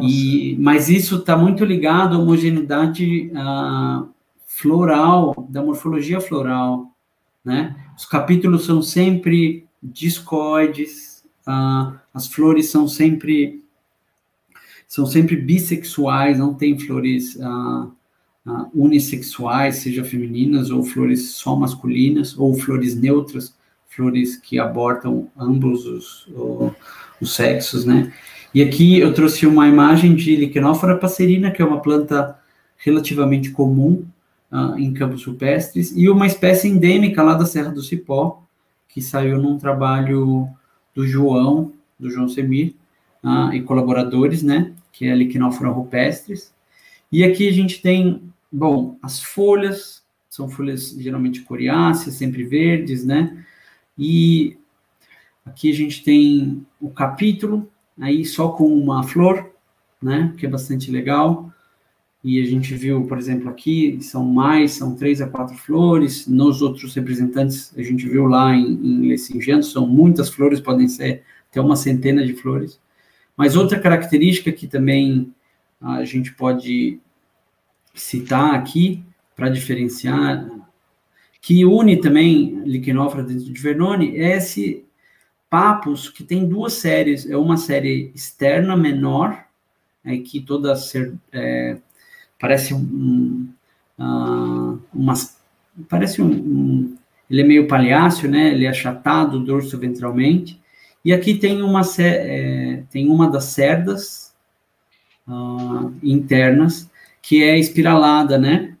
E, mas isso está muito ligado à homogeneidade uh, floral, da morfologia floral, né? Os capítulos são sempre discoides, uh, as flores são sempre são sempre bissexuais, não tem flores uh, uh, unissexuais, seja femininas ou flores só masculinas, ou flores neutras, flores que abortam ambos os, os sexos, né? E aqui eu trouxe uma imagem de Liquenófora passerina, que é uma planta relativamente comum uh, em campos rupestres, e uma espécie endêmica lá da Serra do Cipó, que saiu num trabalho do João, do João Semir, uh, e colaboradores, né, que é a Liquenófora rupestres. E aqui a gente tem, bom, as folhas, são folhas geralmente coriáceas, sempre verdes, né, e aqui a gente tem o capítulo, aí só com uma flor, né, que é bastante legal. E a gente viu, por exemplo, aqui são mais, são três a quatro flores. Nos outros representantes, a gente viu lá em, em são muitas flores, podem ser até uma centena de flores. Mas outra característica que também a gente pode citar aqui, para diferenciar, que une também Liquenófora dentro de Vernone, é esse Papos, que tem duas séries. É uma série externa menor, é, que toda ser, é, parece um, uh, uma, parece um, um, ele é meio palhaço, né? Ele é achatado, dorso ventralmente. E aqui tem uma é, tem uma das cerdas uh, internas que é espiralada, né?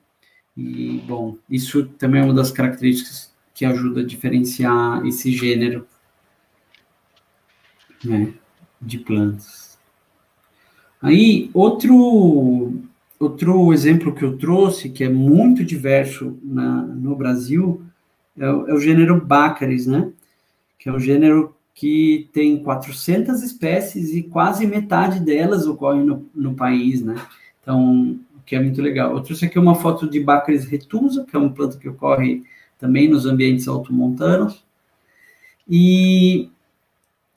E bom, isso também é uma das características que ajuda a diferenciar esse gênero né, de plantas. Aí, outro, outro exemplo que eu trouxe, que é muito diverso na, no Brasil, é, o, é o gênero Bácaris, né? Que é um gênero que tem 400 espécies e quase metade delas ocorrem no, no país, né? Então, que é muito legal. Eu trouxe aqui uma foto de Bacris retusa, que é uma planta que ocorre também nos ambientes altomontanos. E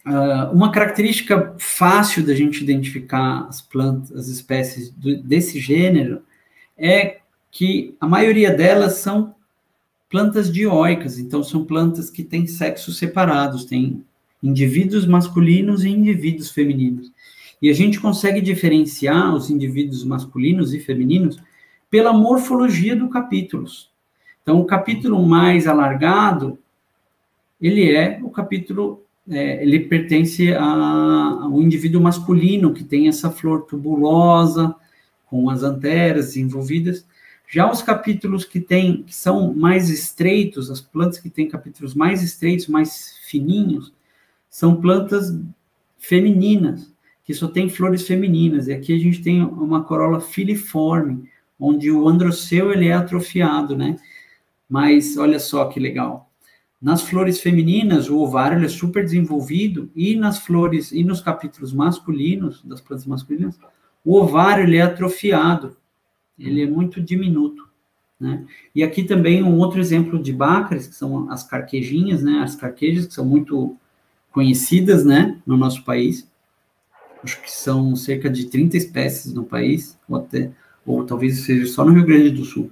uh, uma característica fácil da gente identificar as plantas, as espécies do, desse gênero, é que a maioria delas são plantas dioicas, então são plantas que têm sexos separados, têm indivíduos masculinos e indivíduos femininos. E a gente consegue diferenciar os indivíduos masculinos e femininos pela morfologia do capítulos. Então, o capítulo mais alargado, ele é o capítulo, é, ele pertence a, ao indivíduo masculino, que tem essa flor tubulosa, com as anteras envolvidas, já os capítulos que tem, que são mais estreitos, as plantas que têm capítulos mais estreitos, mais fininhos, são plantas femininas, que só tem flores femininas. E aqui a gente tem uma corola filiforme, onde o androceu ele é atrofiado, né? Mas olha só que legal. Nas flores femininas, o ovário é super desenvolvido e nas flores e nos capítulos masculinos, das plantas masculinas, o ovário é atrofiado ele é muito diminuto. Né? E aqui também um outro exemplo de bácares, que são as carquejinhas, né? As carquejas, que são muito conhecidas, né, no nosso país. Acho que são cerca de 30 espécies no país, ou até, ou talvez seja só no Rio Grande do Sul.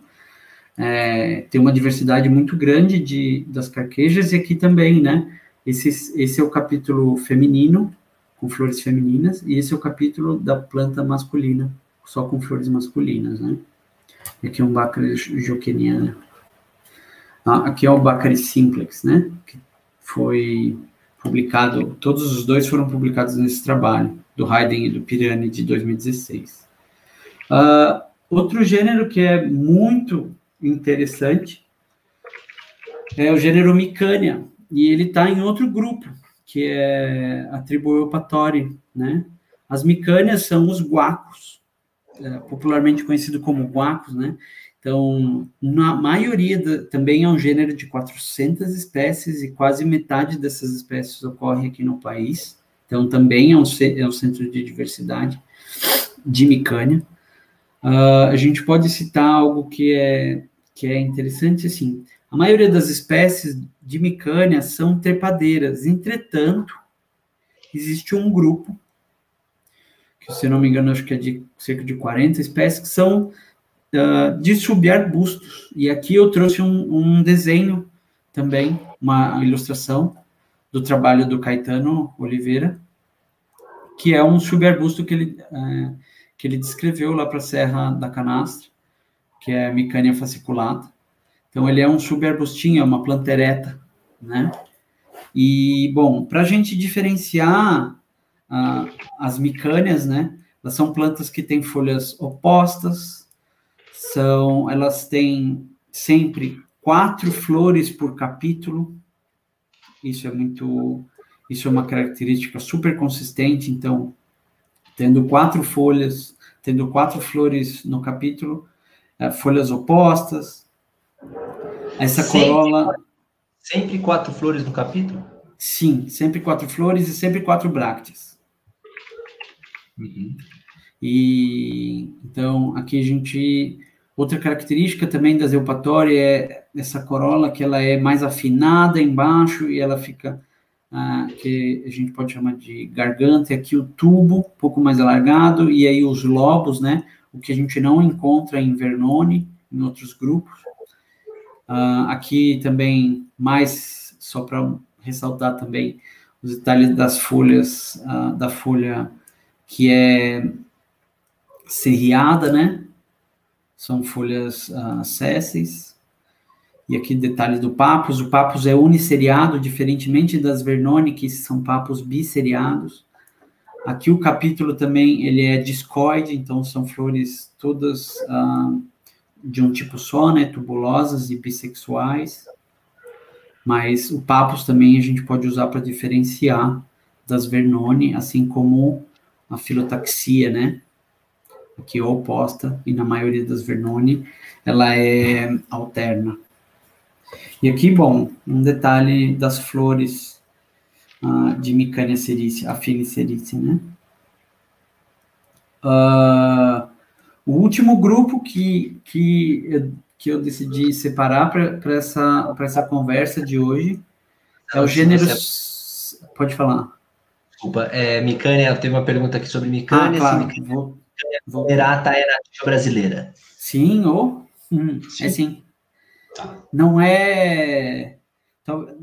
É, tem uma diversidade muito grande de, das carquejas, e aqui também, né, esse, esse é o capítulo feminino, com flores femininas, e esse é o capítulo da planta masculina, só com flores masculinas, né? Aqui é um Baccharis joqueniana. Ah, aqui é o Baccharis simplex, né? Que foi publicado, todos os dois foram publicados nesse trabalho, do Haydn e do Pirani, de 2016. Uh, ah, outro gênero que é muito interessante é o gênero Micânia, e ele está em outro grupo, que é a tribo Eupatori, né? As micânias são os guacos, é, popularmente conhecido como guacos, né? Então, na maioria da, também é um gênero de 400 espécies e quase metade dessas espécies ocorre aqui no país. Então, também é um, é um centro de diversidade de micânia. Uh, a gente pode citar algo que é, que é interessante, assim, a maioria das espécies de micânia são trepadeiras, entretanto, existe um grupo que se não me engano, acho que é de cerca de 40 espécies, que são uh, de subarbustos. E aqui eu trouxe um, um, desenho também, uma ilustração do trabalho do Caetano Oliveira, que é um subarbusto que ele, uh, que ele descreveu lá para a Serra da Canastra, que é Micânia fasciculata. Então, ele é um subarbustinho, é uma planta ereta, né? E, bom, para a gente diferenciar ah, as micânias, né? Elas são plantas que têm folhas opostas, são, elas têm sempre quatro flores por capítulo. Isso é muito, isso é uma característica super consistente. Então, tendo quatro folhas, tendo quatro flores no capítulo, folhas opostas. Essa corola. Sempre quatro flores no capítulo? Sim, sempre quatro flores e sempre quatro brácteas. Uhum. E então aqui a gente outra característica também da Zeupatória é essa corola que ela é mais afinada embaixo e ela fica ah, que a gente pode chamar de garganta, e aqui o tubo um pouco mais alargado e aí os lobos, né? O que a gente não encontra em Vernone, em outros grupos. Ah, aqui também mais só para ressaltar também os detalhes das folhas ah, da folha que é serriada, né? São folhas uh, sésseis. E aqui detalhes do papus. O papus é uniseriado, diferentemente das vernone, que são papos bisseriados. Aqui o capítulo também ele é discoide, então são flores todas uh, de um tipo só, né? Tubulosas e bissexuais. Mas o papus também a gente pode usar para diferenciar das vernone, assim como a filotaxia, né? Aqui é oposta, e na maioria das Vernoni, ela é alterna. E aqui, bom, um detalhe das flores uh, de Micânia cerícia, a filicerice, né? Uh, O último grupo que, que, eu, que eu decidi separar para essa, essa conversa de hoje é o gênero. Você... Pode falar. Desculpa, é, Micânia, tem uma pergunta aqui sobre Micânia. Ah, claro. Se vou, vou... Erata é nativa brasileira. Sim, ou? Hum, sim. É sim. Tá. Não é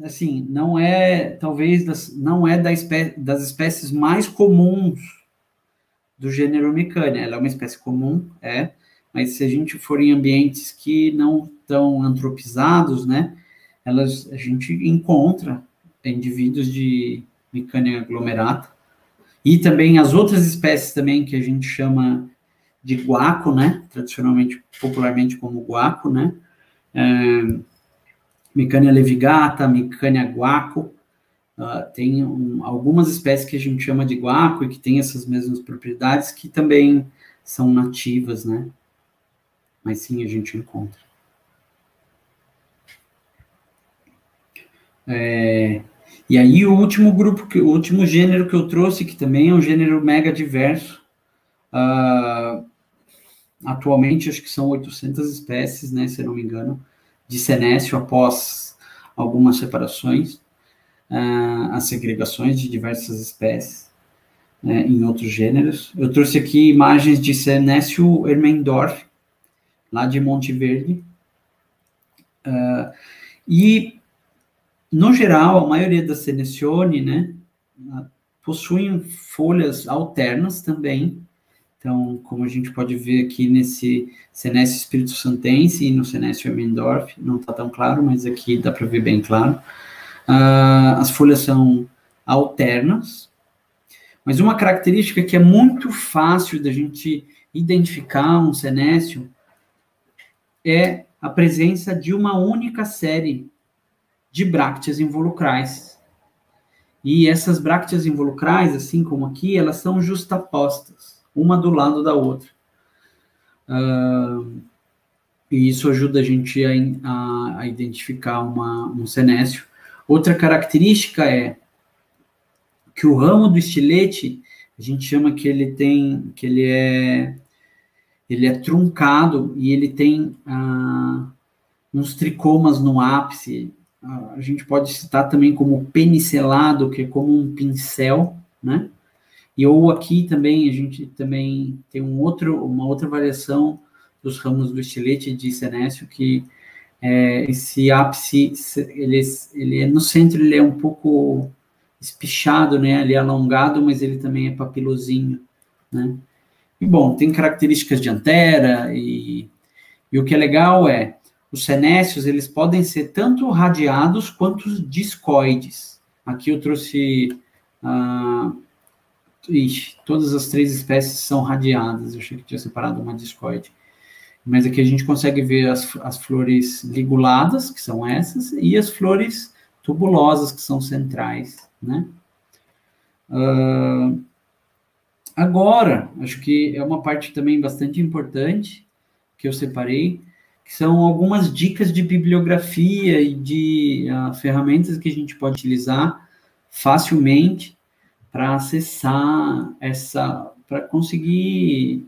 assim, não é, talvez, das, não é da espé das espécies mais comuns do gênero Micânia. Ela é uma espécie comum, é, mas se a gente for em ambientes que não estão antropizados, né, elas, a gente encontra indivíduos de Micânia aglomerata, e também as outras espécies também que a gente chama de guaco, né, tradicionalmente, popularmente como guaco, né, é, Micânia levigata, Micânia guaco, uh, tem um, algumas espécies que a gente chama de guaco e que tem essas mesmas propriedades que também são nativas, né? Mas sim, a gente encontra. É, e aí o último grupo, que, o último gênero que eu trouxe, que também é um gênero mega diverso, uh, atualmente acho que são 800 espécies, né, se eu não me engano, de senécio após algumas separações, uh, as segregações de diversas espécies né, em outros gêneros. Eu trouxe aqui imagens de senécio Ermendorf, lá de Monte Verde. Uh, e, no geral, a maioria da Senecione, né, possuem folhas alternas também, então, como a gente pode ver aqui nesse Senécio Espírito Santense e no Senécio Emendorf, não está tão claro, mas aqui dá para ver bem claro. Uh, as folhas são alternas, mas uma característica que é muito fácil da gente identificar um senécio é a presença de uma única série de brácteas involucrais. E essas brácteas involucrais, assim como aqui, elas são justapostas uma do lado da outra. Uh, e isso ajuda a gente a, a, a identificar uma, um senécio. Outra característica é que o ramo do estilete, a gente chama que ele tem, que ele é, ele é truncado e ele tem uh, uns tricomas no ápice. Uh, a gente pode citar também como penicelado, que é como um pincel, né? E ou aqui também a gente também tem um outro, uma outra variação dos ramos do estilete de senécio que é, esse ápice ele, ele é no centro ele é um pouco espichado, né? Ele é alongado, mas ele também é papilosinho, né? E bom, tem características de antera e, e o que é legal é os senécios eles podem ser tanto radiados quanto discoides. Aqui eu trouxe uh, Ixi, todas as três espécies são radiadas. Eu achei que tinha separado uma discoide. Mas aqui a gente consegue ver as, as flores liguladas, que são essas, e as flores tubulosas, que são centrais, né? Uh, agora, acho que é uma parte também bastante importante que eu separei, que são algumas dicas de bibliografia e de uh, ferramentas que a gente pode utilizar facilmente para acessar essa, para conseguir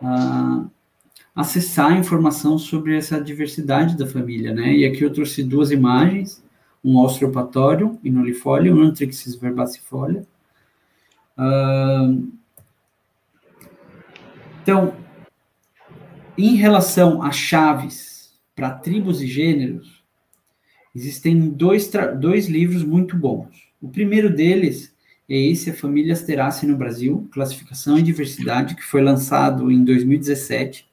uh, acessar a informação sobre essa diversidade da família, né? E aqui eu trouxe duas imagens, um Austropatorium inolifolia, um Antrixis verbacifolia. Uh, então, em relação a chaves para tribos e gêneros, existem dois, dois livros muito bons. O primeiro deles é esse, a Família Asteraceae no Brasil, Classificação e Diversidade, que foi lançado em 2017.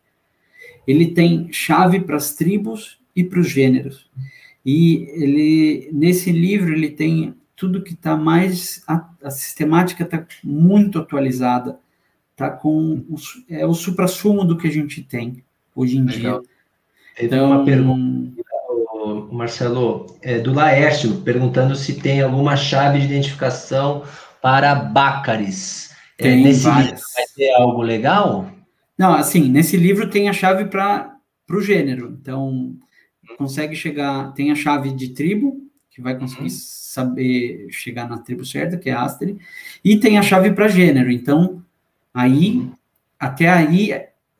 Ele tem chave para as tribos e para os gêneros. E ele, nesse livro, ele tem tudo que está mais, a, a sistemática está muito atualizada, está com, o, é o supra-sumo do que a gente tem hoje em Legal. dia. Teve então, uma pergunta, Marcelo, é, do Laércio, perguntando se tem alguma chave de identificação para Bácaris. É, tem é, nesse várias. livro vai ter algo legal? Não, assim, nesse livro tem a chave para o gênero. Então, consegue chegar, tem a chave de tribo, que vai conseguir uhum. saber chegar na tribo certa, que é a Asteri, e tem a chave para gênero. Então, aí, uhum. até aí,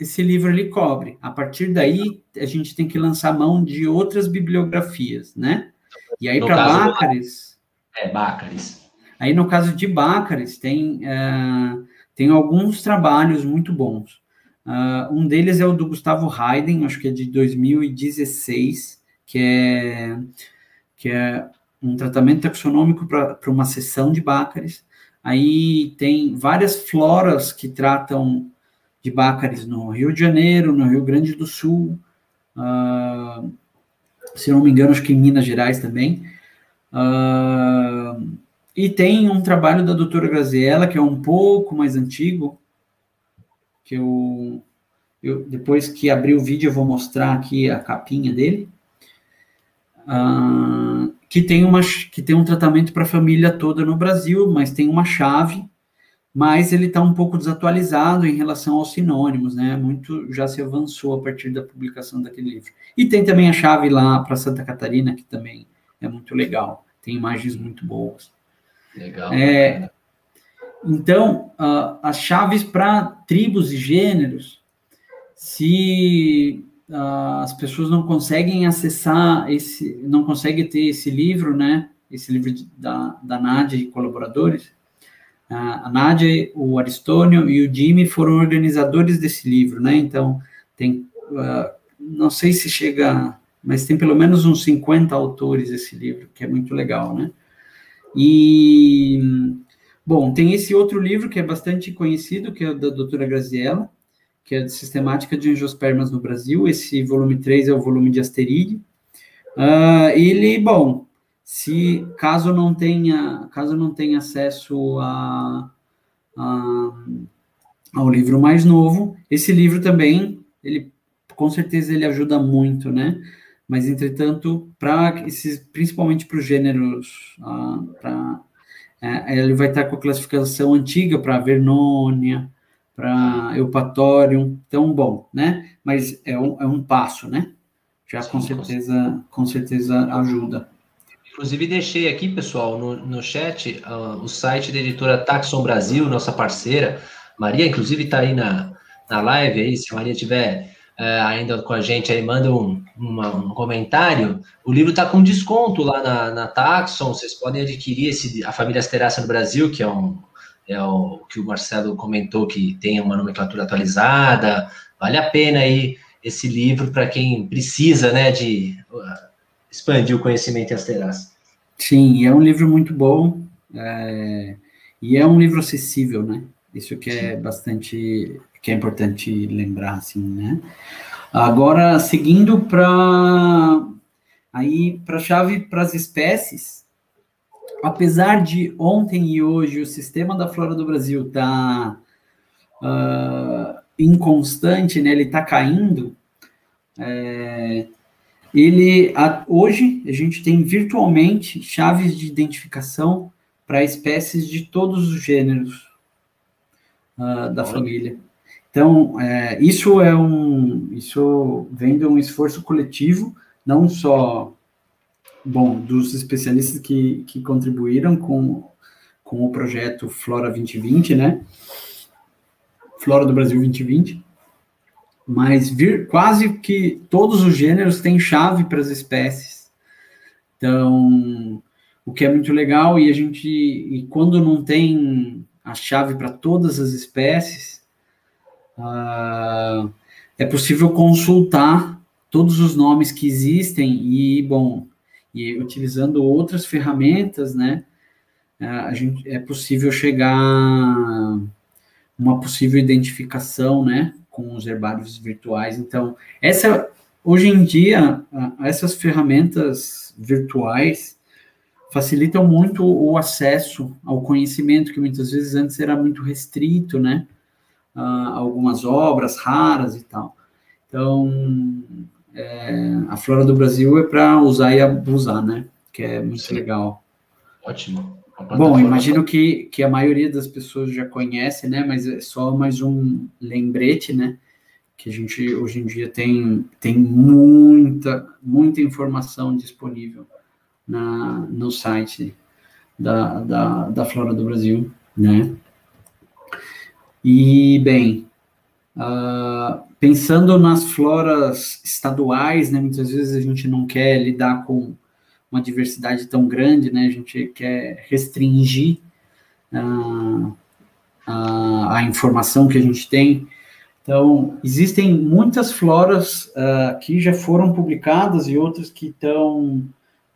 esse livro ele cobre. A partir daí, a gente tem que lançar mão de outras bibliografias, né? E aí, para Bácares... É, Bácares. Aí, no caso de Bácares, tem, uh, tem alguns trabalhos muito bons. Uh, um deles é o do Gustavo Haydn, acho que é de 2016, que é, que é um tratamento taxonômico para uma sessão de Bácares. Aí tem várias floras que tratam de Bácares no Rio de Janeiro, no Rio Grande do Sul, uh, se não me engano, acho que em Minas Gerais também. Uh, e tem um trabalho da doutora Graziella, que é um pouco mais antigo, que eu, eu depois que abrir o vídeo eu vou mostrar aqui a capinha dele, uh, que tem uma que tem um tratamento para a família toda no Brasil, mas tem uma chave, mas ele está um pouco desatualizado em relação aos sinônimos, né? Muito já se avançou a partir da publicação daquele livro. E tem também a chave lá para Santa Catarina, que também é muito legal, tem imagens muito boas. Legal. É, então, uh, as chaves para tribos e gêneros, se uh, as pessoas não conseguem acessar esse, não conseguem ter esse livro, né? Esse livro de, da, da Nádia e colaboradores, a Nádia, o Aristônio e o Jimmy foram organizadores desse livro, né? Então, tem, não sei se chega, mas tem pelo menos uns 50 autores esse livro, que é muito legal, né? E Bom, tem esse outro livro que é bastante conhecido, que é da doutora Graziella, que é de Sistemática de Angiospermas no Brasil. Esse volume 3 é o volume de asterídeo. Uh, ele, bom, se caso não tenha, caso não tenha acesso a, a, ao livro mais novo, esse livro também, ele com certeza ele ajuda muito, né? Mas entretanto, para esses, principalmente para os gêneros, para é, ele vai estar com a classificação antiga para Vernônia, para Eupatorium, então bom, né? Mas é um, é um passo, né? Já Sim, com certeza, com certeza ajuda. Inclusive deixei aqui, pessoal, no, no chat, uh, o site da editora Taxon Brasil, nossa parceira. Maria, inclusive, está aí na, na live aí, se a Maria tiver é, ainda com a gente aí, manda um, uma, um comentário. O livro está com desconto lá na, na Taxon, vocês podem adquirir esse, A Família Asterácea no Brasil, que é um é o que o Marcelo comentou que tem uma nomenclatura atualizada. Vale a pena aí esse livro para quem precisa, né, de uh, expandir o conhecimento em asteráceas. Sim, é um livro muito bom é, e é um livro acessível, né? Isso que é bastante que é importante lembrar, assim, né? Agora, seguindo para aí para a chave para as espécies, apesar de ontem e hoje o sistema da flora do Brasil tá uh, inconstante, né? Ele está caindo. É, ele a, hoje a gente tem virtualmente chaves de identificação para espécies de todos os gêneros uh, da família. Então, é, isso é um, isso vem de um esforço coletivo, não só, bom, dos especialistas que, que contribuíram com, com o projeto Flora 2020, né? Flora do Brasil 2020, mas vir, quase que todos os gêneros têm chave para as espécies. Então, o que é muito legal e a gente e quando não tem a chave para todas as espécies, uh, é possível consultar todos os nomes que existem e, bom, e utilizando outras ferramentas, né, a gente, é possível chegar uma possível identificação, né, com os herbários virtuais. Então, essa, hoje em dia, essas ferramentas virtuais facilitam muito o acesso ao conhecimento que muitas vezes antes era muito restrito, né? uh, algumas obras raras e tal. Então, é, a Flora do Brasil é para usar e abusar, né? Que é muito Sim. legal. Ótimo. Bom, imagino que, que a maioria das pessoas já conhece, né? Mas é só mais um lembrete, né? Que a gente hoje em dia tem, tem muita, muita informação disponível na, no site da, da, da Flora do Brasil, né? E, bem, uh, pensando nas floras estaduais, né, muitas vezes a gente não quer lidar com uma diversidade tão grande, né, a gente quer restringir uh, a, a, informação que a gente tem. Então, existem muitas floras uh, que já foram publicadas e outras que estão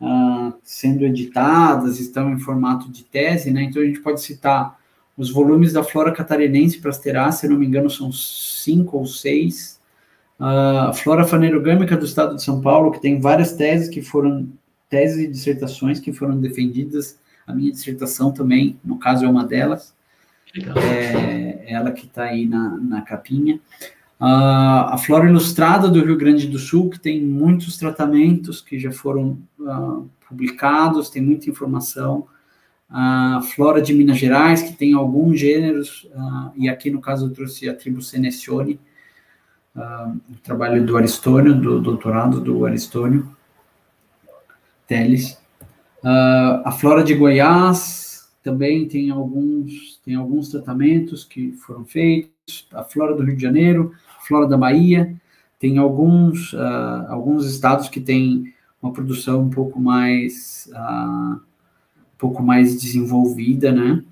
uh, sendo editadas, estão em formato de tese, né, então a gente pode citar os volumes da flora catarinense para as se não me engano, são cinco ou seis. A flora fanerogâmica do estado de São Paulo, que tem várias teses que foram, teses e dissertações que foram defendidas. A minha dissertação também, no caso, é uma delas. É ela que está aí na, na capinha. Uh, a Flora Ilustrada do Rio Grande do Sul, que tem muitos tratamentos que já foram uh, publicados, tem muita informação a flora de Minas Gerais, que tem alguns gêneros, uh, e aqui no caso eu trouxe a tribo Senezione, uh, o trabalho do Aristônio, do doutorado do Aristônio Teles. Uh, a flora de Goiás também tem alguns, tem alguns tratamentos que foram feitos, a flora do Rio de Janeiro, a flora da Bahia, tem alguns, alguns estados que têm uma produção um pouco mais pouco mais desenvolvida, né?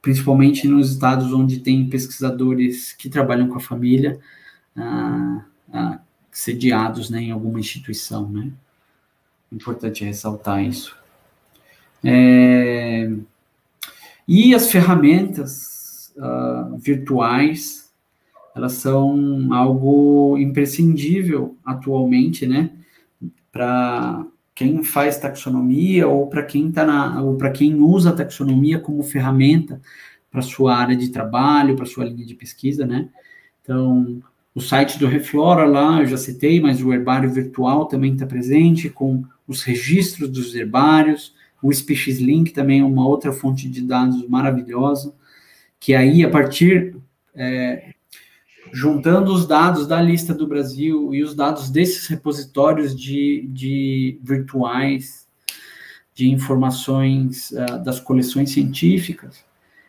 Principalmente nos estados onde tem pesquisadores que trabalham com a família, sediados né, em alguma instituição, né? Importante ressaltar isso. É, e as ferramentas uh, virtuais, elas são algo imprescindível atualmente, né? Para quem faz taxonomia ou para quem tá na, ou para quem usa a taxonomia como ferramenta para sua área de trabalho, para sua linha de pesquisa, né? Então, o site do Reflora lá, eu já citei, mas o herbário virtual também está presente com os registros dos herbários, o Species Link também é uma outra fonte de dados maravilhosa, que aí, a partir é, juntando os dados da lista do Brasil e os dados desses repositórios de, de virtuais de informações uh, das coleções científicas,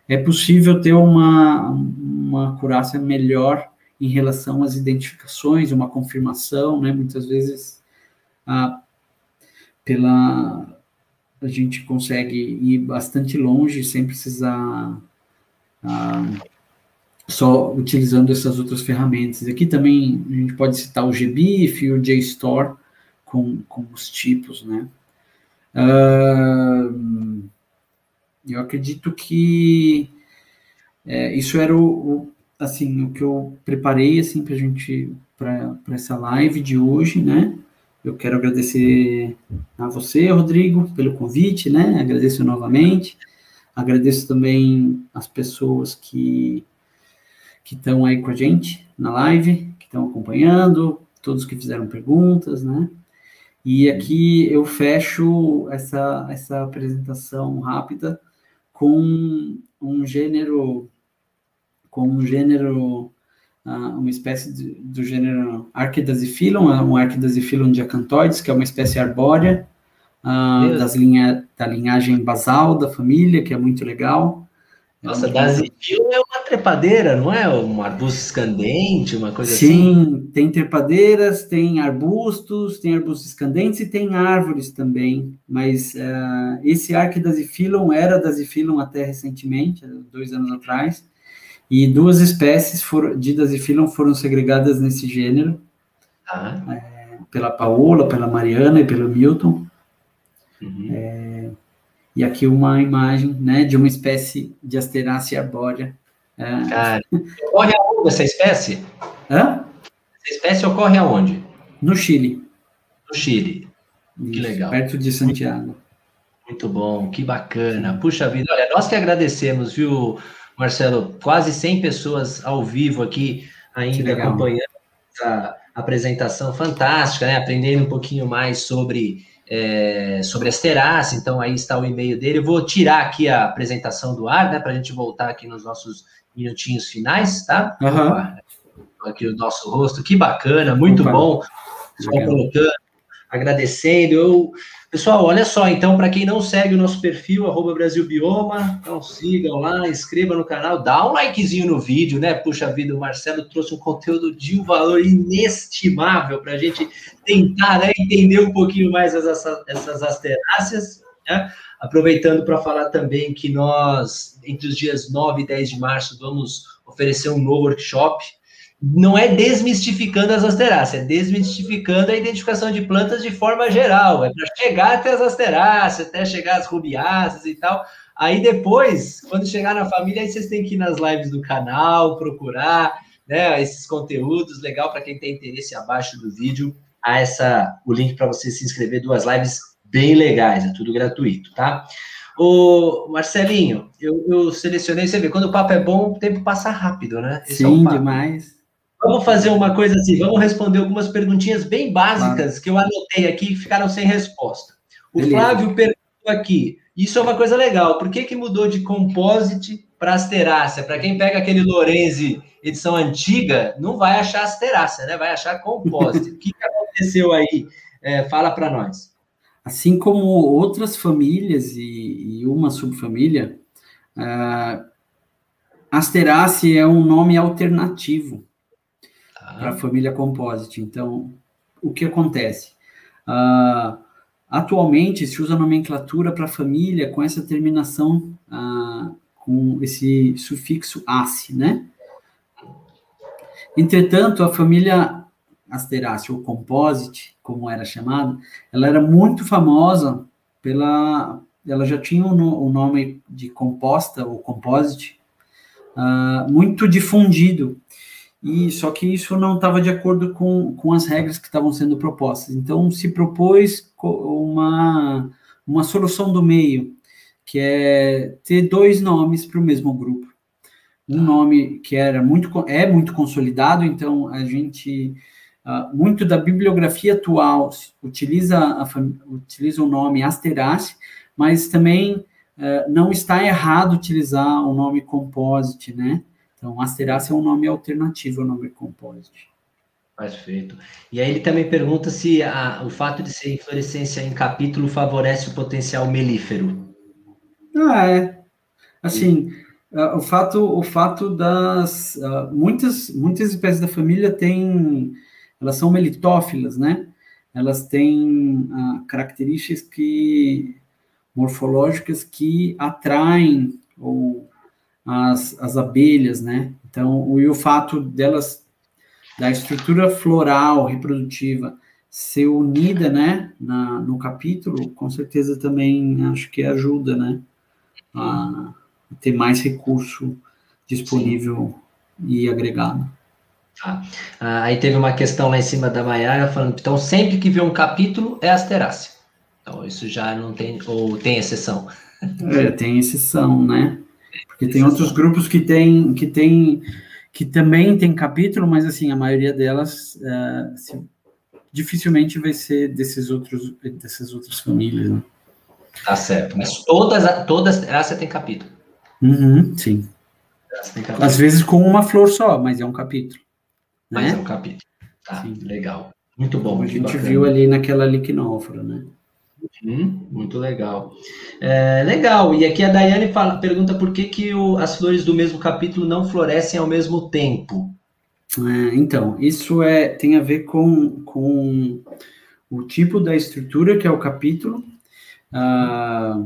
é possível ter uma, uma acurácia melhor em relação às identificações, uma confirmação, né? Muitas vezes, uh, pela a gente consegue ir bastante longe sem precisar uh, só utilizando essas outras ferramentas. Aqui também a gente pode citar o GBIF e o JSTOR com, com os tipos, né? Uh, eu acredito que é, isso era o, o, assim o que eu preparei assim para gente para essa live de hoje, né? Eu quero agradecer a você, Rodrigo, pelo convite, né? Agradeço novamente. Agradeço também as pessoas que que estão aí com a gente na live, que estão acompanhando, todos que fizeram perguntas, né? E aqui eu fecho essa, essa apresentação rápida com um gênero, com um gênero, uma espécie de, do gênero Archidasiphyllum, um Archidasiphyllum diacantoides, que é uma espécie arbórea, uh, das linha, da linhagem basal da família, que é muito legal. Nossa, é Dasiphyllum é uma trepadeira, não é? Um arbusto escandente, uma coisa Sim, assim? Sim, tem trepadeiras, tem arbustos, tem arbustos escandentes e tem árvores também. Mas uh, esse Arquidasiphyllum era Dasiphyllum até recentemente, dois anos atrás. E duas espécies for, de Dasiphyllum foram segregadas nesse gênero. Ah. É, pela Paola, pela Mariana e pelo Milton. Uhum. É, e aqui uma imagem né, de uma espécie de asterácea arbórea. É... Cara, ocorre aonde essa espécie? Hã? Essa espécie ocorre aonde? No Chile. No Chile. Isso, que legal. Perto de Santiago. Muito bom, que bacana. Puxa vida, olha, nós que agradecemos, viu, Marcelo? Quase 100 pessoas ao vivo aqui ainda acompanhando essa apresentação fantástica, né? Aprendendo um pouquinho mais sobre é, sobre as terás, então aí está o e-mail dele. Eu vou tirar aqui a apresentação do ar, né, para a gente voltar aqui nos nossos minutinhos finais, tá? Uhum. Aqui o nosso rosto, que bacana, muito Opa. bom. Só colocando, agradecendo. Eu Pessoal, olha só, então, para quem não segue o nosso perfil, arroba Brasil Bioma, então sigam lá, inscreva no canal, dá um likezinho no vídeo, né? Puxa vida, o Marcelo trouxe um conteúdo de um valor inestimável para a gente tentar né, entender um pouquinho mais essas, essas asteráceas, né? Aproveitando para falar também que nós, entre os dias 9 e 10 de março, vamos oferecer um novo workshop não é desmistificando as asteráceas, é desmistificando a identificação de plantas de forma geral. É para chegar até as asteráceas, até chegar às rubiáceas e tal. Aí depois, quando chegar na família, aí vocês têm que ir nas lives do canal, procurar né, esses conteúdos. Legal para quem tem interesse abaixo do vídeo. Há essa, o link para você se inscrever, duas lives bem legais, é tudo gratuito, tá? Ô, Marcelinho, eu, eu selecionei, você vê, quando o papo é bom, o tempo passa rápido, né? Esse Sim, é demais. Vamos fazer uma coisa assim, vamos responder algumas perguntinhas bem básicas claro. que eu anotei aqui e ficaram sem resposta. O Beleza. Flávio perguntou aqui, isso é uma coisa legal, por que, que mudou de composite para asterácea? Para quem pega aquele Lorenzi edição antiga, não vai achar asterácea, né? Vai achar composite. [LAUGHS] o que, que aconteceu aí? É, fala para nós. Assim como outras famílias e, e uma subfamília, uh, asterácea é um nome alternativo para a família Composite. Então, o que acontece? Uh, atualmente se usa nomenclatura para família com essa terminação, uh, com esse sufixo ace, né? Entretanto, a família Asterácea, ou Composite, como era chamada, ela era muito famosa pela... Ela já tinha o nome de composta, ou composite, uh, muito difundido e só que isso não estava de acordo com, com as regras que estavam sendo propostas. Então se propôs uma, uma solução do meio, que é ter dois nomes para o mesmo grupo. Um nome que era muito é muito consolidado, então a gente uh, muito da bibliografia atual utiliza a, utiliza o nome Asterace, mas também uh, não está errado utilizar o nome Composite, né? Então, Asterácea é um nome alternativo ao nome Composite. Perfeito. E aí ele também pergunta se a, o fato de ser inflorescência em capítulo favorece o potencial melífero. Ah, é. Assim, uh, o fato, o fato das uh, muitas muitas espécies da família têm, elas são melitófilas, né? Elas têm uh, características que morfológicas que atraem ou as, as abelhas, né? Então, e o fato delas, da estrutura floral reprodutiva ser unida, né, na, no capítulo, com certeza também acho que ajuda, né, a, ter mais recurso disponível Sim. e agregado. Ah, aí teve uma questão lá em cima da Maiara falando, então sempre que vê um capítulo é asterácea. Então isso já não tem, ou tem exceção. É, tem exceção, né? Porque tem outros grupos que tem, que tem, que também tem capítulo, mas assim, a maioria delas uh, assim, dificilmente vai ser desses outros, dessas outras famílias. Né? Tá certo. Mas todas, todas, essa tem capítulo. Uhum, sim. Capítulo. Às vezes com uma flor só, mas é um capítulo. Mas né? é um capítulo. Tá, sim. legal. Muito bom. Como a gente bacana. viu ali naquela liquinófora, né? Uhum, muito legal. É, legal. E aqui a Daiane fala, pergunta por que, que o, as flores do mesmo capítulo não florescem ao mesmo tempo. É, então, isso é, tem a ver com, com o tipo da estrutura que é o capítulo. Ah,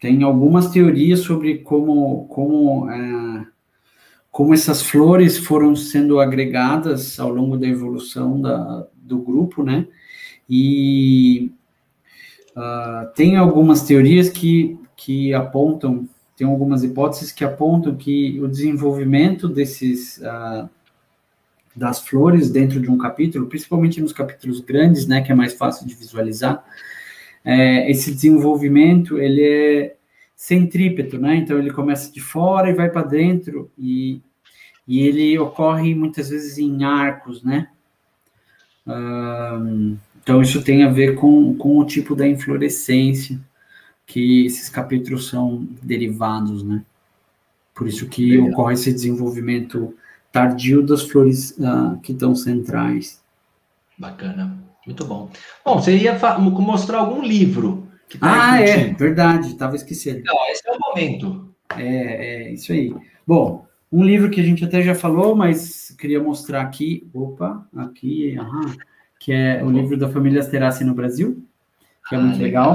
tem algumas teorias sobre como, como, é, como essas flores foram sendo agregadas ao longo da evolução da, do grupo, né? E Uh, tem algumas teorias que, que apontam, tem algumas hipóteses que apontam que o desenvolvimento desses uh, das flores dentro de um capítulo, principalmente nos capítulos grandes, né, que é mais fácil de visualizar, é, esse desenvolvimento ele é centrípeto, né? Então ele começa de fora e vai para dentro e, e ele ocorre muitas vezes em arcos, né? Um, então, isso tem a ver com, com o tipo da inflorescência que esses capítulos são derivados, né? Por isso que Legal. ocorre esse desenvolvimento tardio das flores uh, que estão centrais. Bacana. Muito bom. Bom, você ia mostrar algum livro. Tá ah, é, verdade, estava esquecendo. Não, esse é o momento. É, é, isso aí. Bom, um livro que a gente até já falou, mas queria mostrar aqui, opa, aqui, aham, que é o livro da família Asterassi no Brasil, que é ah, muito legal.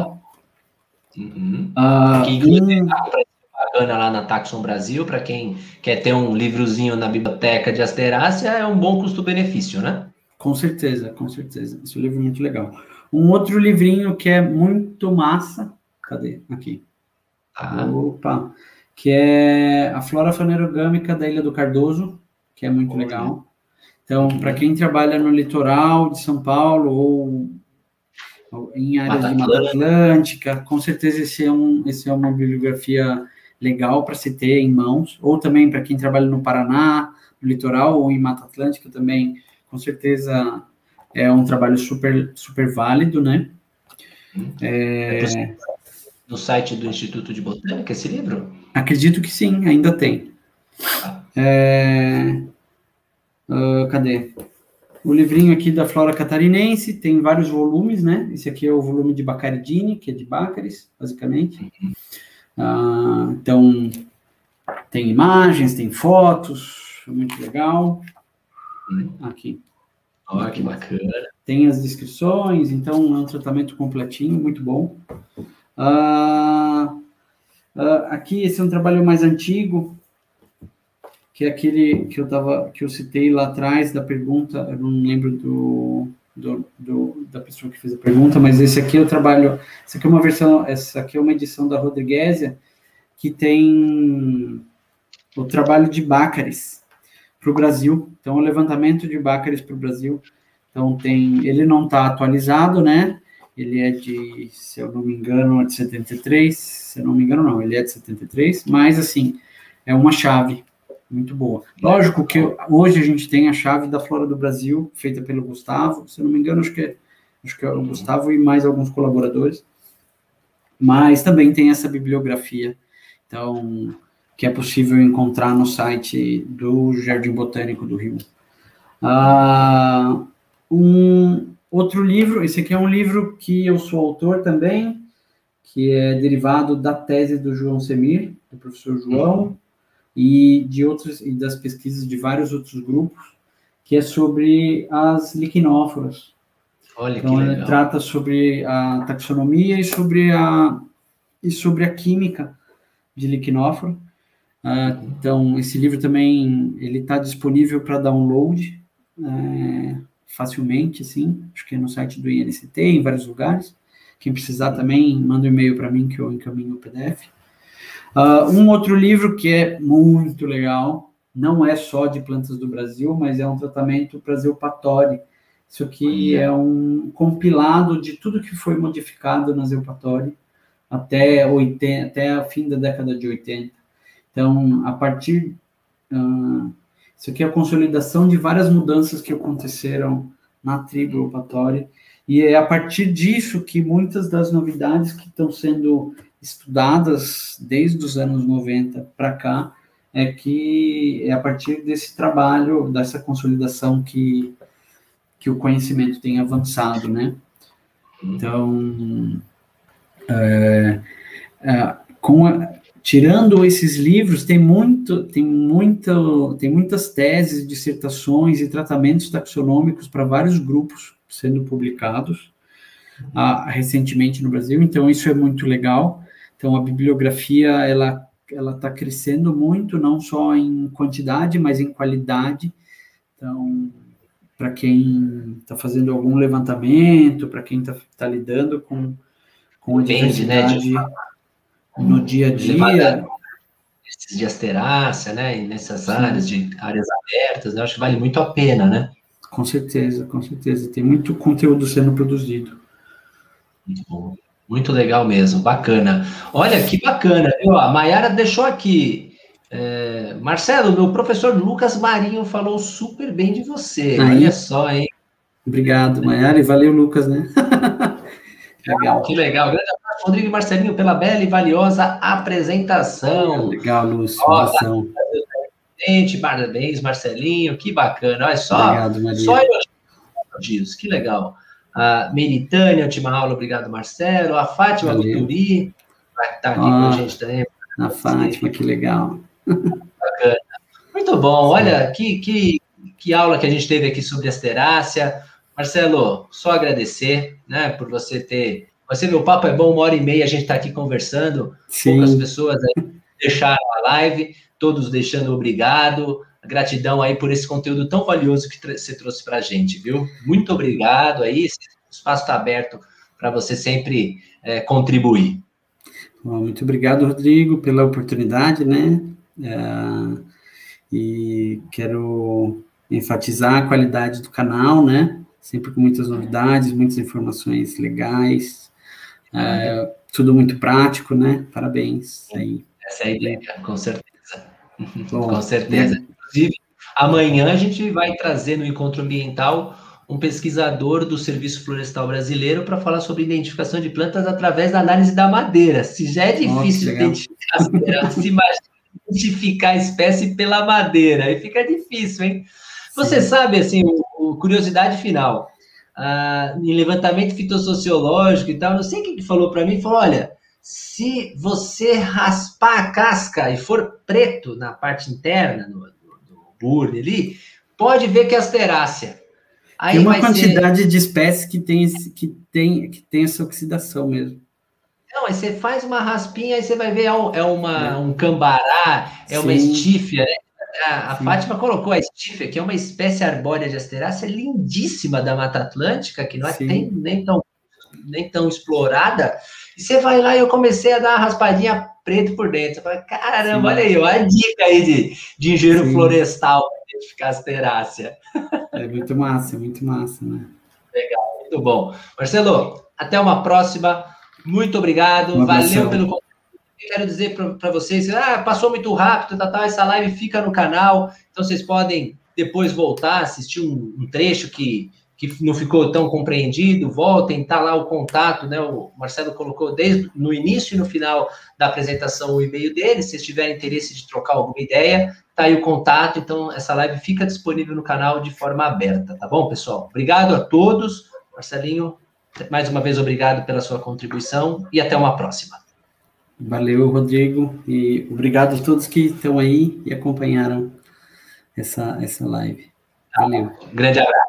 legal. Uhum. Ah, que inclusive um... bacana lá na Taxon Brasil, para quem quer ter um livrozinho na biblioteca de Asterácia, é um bom custo-benefício, né? Com certeza, com certeza. Esse livro é muito legal. Um outro livrinho que é muito massa. Cadê? Aqui. Ah. Opa! Que é a Flora Fanerogâmica da Ilha do Cardoso, que é muito legal. Então, para quem trabalha no litoral de São Paulo ou, em áreas Mata de Mata Atlântica, com certeza esse é, um, esse é uma bibliografia legal para se ter em mãos. Ou também para quem trabalha no Paraná, no litoral ou em Mata Atlântica também com certeza é um trabalho super, super válido, né? É... é no site do Instituto de Botânica, esse livro? Acredito que sim, ainda tem. Ah. É... Uh, cadê? O livrinho aqui da Flora Catarinense tem vários volumes, né? Esse aqui é o volume de Bacaridini, que é de Bácaris, basicamente. Uh, então, tem imagens, tem fotos, muito legal. Aqui. Olha que bacana. Tem as descrições, então é um tratamento completinho, muito bom. Uh, uh, aqui, esse é um trabalho mais antigo, que é aquele que eu, tava, que eu citei lá atrás da pergunta, eu não lembro do, do, do, da pessoa que fez a pergunta, mas esse aqui o trabalho, essa aqui é uma versão, essa aqui é uma edição da Rodriguesia, que tem o trabalho de Bácares, para o Brasil. Então, o levantamento de Bácaris para o Brasil. Então, tem, ele não está atualizado, né? Ele é de, se eu não me engano, é de 73. Se eu não me engano, não, ele é de 73. Mas, assim, é uma chave muito boa. Lógico que hoje a gente tem a chave da Flora do Brasil, feita pelo Gustavo. Se eu não me engano, acho que é, acho que é o Gustavo e mais alguns colaboradores. Mas também tem essa bibliografia. Então, que é possível encontrar no site do Jardim Botânico do Rio. Ah, um outro livro, esse aqui é um livro que eu sou autor também, que é derivado da tese do João Semir, do professor João. E de outros e das pesquisas de vários outros grupos, que é sobre as liquinóforas. Olha então, ele trata sobre a taxonomia e sobre a e sobre a química de liquinófora. Uh, então, esse livro também ele está disponível para download é, facilmente, assim, acho que é no site do INCT, em vários lugares. Quem precisar também, manda um e-mail para mim que eu encaminho o PDF. Uh, um outro livro que é muito legal, não é só de plantas do Brasil, mas é um tratamento para Zeupatori. Isso aqui é um compilado de tudo que foi modificado na Zeupatori até, 80, até a fim da década de 80. Então, a partir. Uh, isso aqui é a consolidação de várias mudanças que aconteceram na tribo Opatori, e é a partir disso que muitas das novidades que estão sendo estudadas desde os anos 90 para cá, é que é a partir desse trabalho, dessa consolidação que, que o conhecimento tem avançado, né? Então, é, é, com a, tirando esses livros, tem muito, tem muito, tem muitas teses, dissertações e tratamentos taxonômicos para vários grupos sendo publicados uh, recentemente no Brasil. Então isso é muito legal. Então a bibliografia ela ela está crescendo muito, não só em quantidade, mas em qualidade. Então para quem está fazendo algum levantamento, para quem está tá lidando com com a Depende, diversidade. Né, no dia a dia. Esses de asterácia, né? E nessas Sim. áreas de áreas abertas, eu acho que vale muito a pena, né? Com certeza, com certeza. Tem muito conteúdo sendo produzido. Muito bom. Muito legal mesmo, bacana. Olha que bacana, viu? A Mayara deixou aqui. É, Marcelo, meu professor Lucas Marinho falou super bem de você. Aí. Olha só, hein? Obrigado, Mayara, e valeu, Lucas, né? [LAUGHS] legal. Que legal. Grande Rodrigo e Marcelinho, pela bela e valiosa apresentação. Legal, Lúcio. Gente, parabéns, Marcelinho, que bacana. Olha só. Obrigado, Maria. Só eu que legal. A Meritânia, última aula, obrigado, Marcelo. A Fátima Guturi, vai estar aqui ah, com a gente também. A Fátima, que legal. Bacana. Muito bom, olha, que, que, que aula que a gente teve aqui sobre asterácia. Marcelo, só agradecer, né, por você ter. Você viu, o papo é bom, uma hora e meia a gente está aqui conversando. Sim. Poucas pessoas aí deixaram a live, todos deixando obrigado. Gratidão aí por esse conteúdo tão valioso que você trouxe para a gente, viu? Muito obrigado aí. O espaço está aberto para você sempre é, contribuir. Bom, muito obrigado, Rodrigo, pela oportunidade, né? É, e quero enfatizar a qualidade do canal, né? Sempre com muitas novidades, muitas informações legais, é, tudo muito prático, né? Parabéns aí. Essa é a ideia, com certeza. Bom, com certeza. Né? Inclusive, amanhã a gente vai trazer no encontro ambiental um pesquisador do Serviço Florestal Brasileiro para falar sobre identificação de plantas através da análise da madeira. Se já é difícil Nossa, identificar, se imagina identificar a espécie pela madeira, aí fica difícil, hein? Você Sim. sabe, assim, o, o curiosidade final, ah, em levantamento fitossociológico e tal, não sei quem que falou para mim, falou, olha, se você raspar a casca e for preto na parte interna, no, burne ali, pode ver que é asterácea. Aí tem uma quantidade ser... de espécies que tem, que, tem, que tem essa oxidação mesmo. Não, aí você faz uma raspinha, aí você vai ver, é, é uma, é. um cambará, é Sim. uma estífia, né? A, a Fátima colocou a estífia, que é uma espécie arbórea de asterácea lindíssima da Mata Atlântica, que não é nem, nem, tão, nem tão explorada. E você vai lá e eu comecei a dar uma raspadinha preto por dentro. Eu falei, caramba, Sim. olha aí, olha a dica aí de, de engenheiro Sim. florestal para identificar asterácea. É muito massa, muito massa, né? Legal, muito bom. Marcelo, até uma próxima. Muito obrigado, uma valeu pelo convite. Quero dizer para vocês, ah, passou muito rápido, tá, tá, essa live fica no canal, então vocês podem depois voltar, assistir um, um trecho que, que não ficou tão compreendido, voltem, tá lá o contato, né? O Marcelo colocou desde no início e no final da apresentação o e-mail dele, se vocês tiverem interesse de trocar alguma ideia, tá aí o contato, então essa live fica disponível no canal de forma aberta, tá bom, pessoal? Obrigado a todos, Marcelinho, mais uma vez, obrigado pela sua contribuição e até uma próxima. Valeu, Rodrigo, e obrigado a todos que estão aí e acompanharam essa, essa live. Valeu. Grande abraço.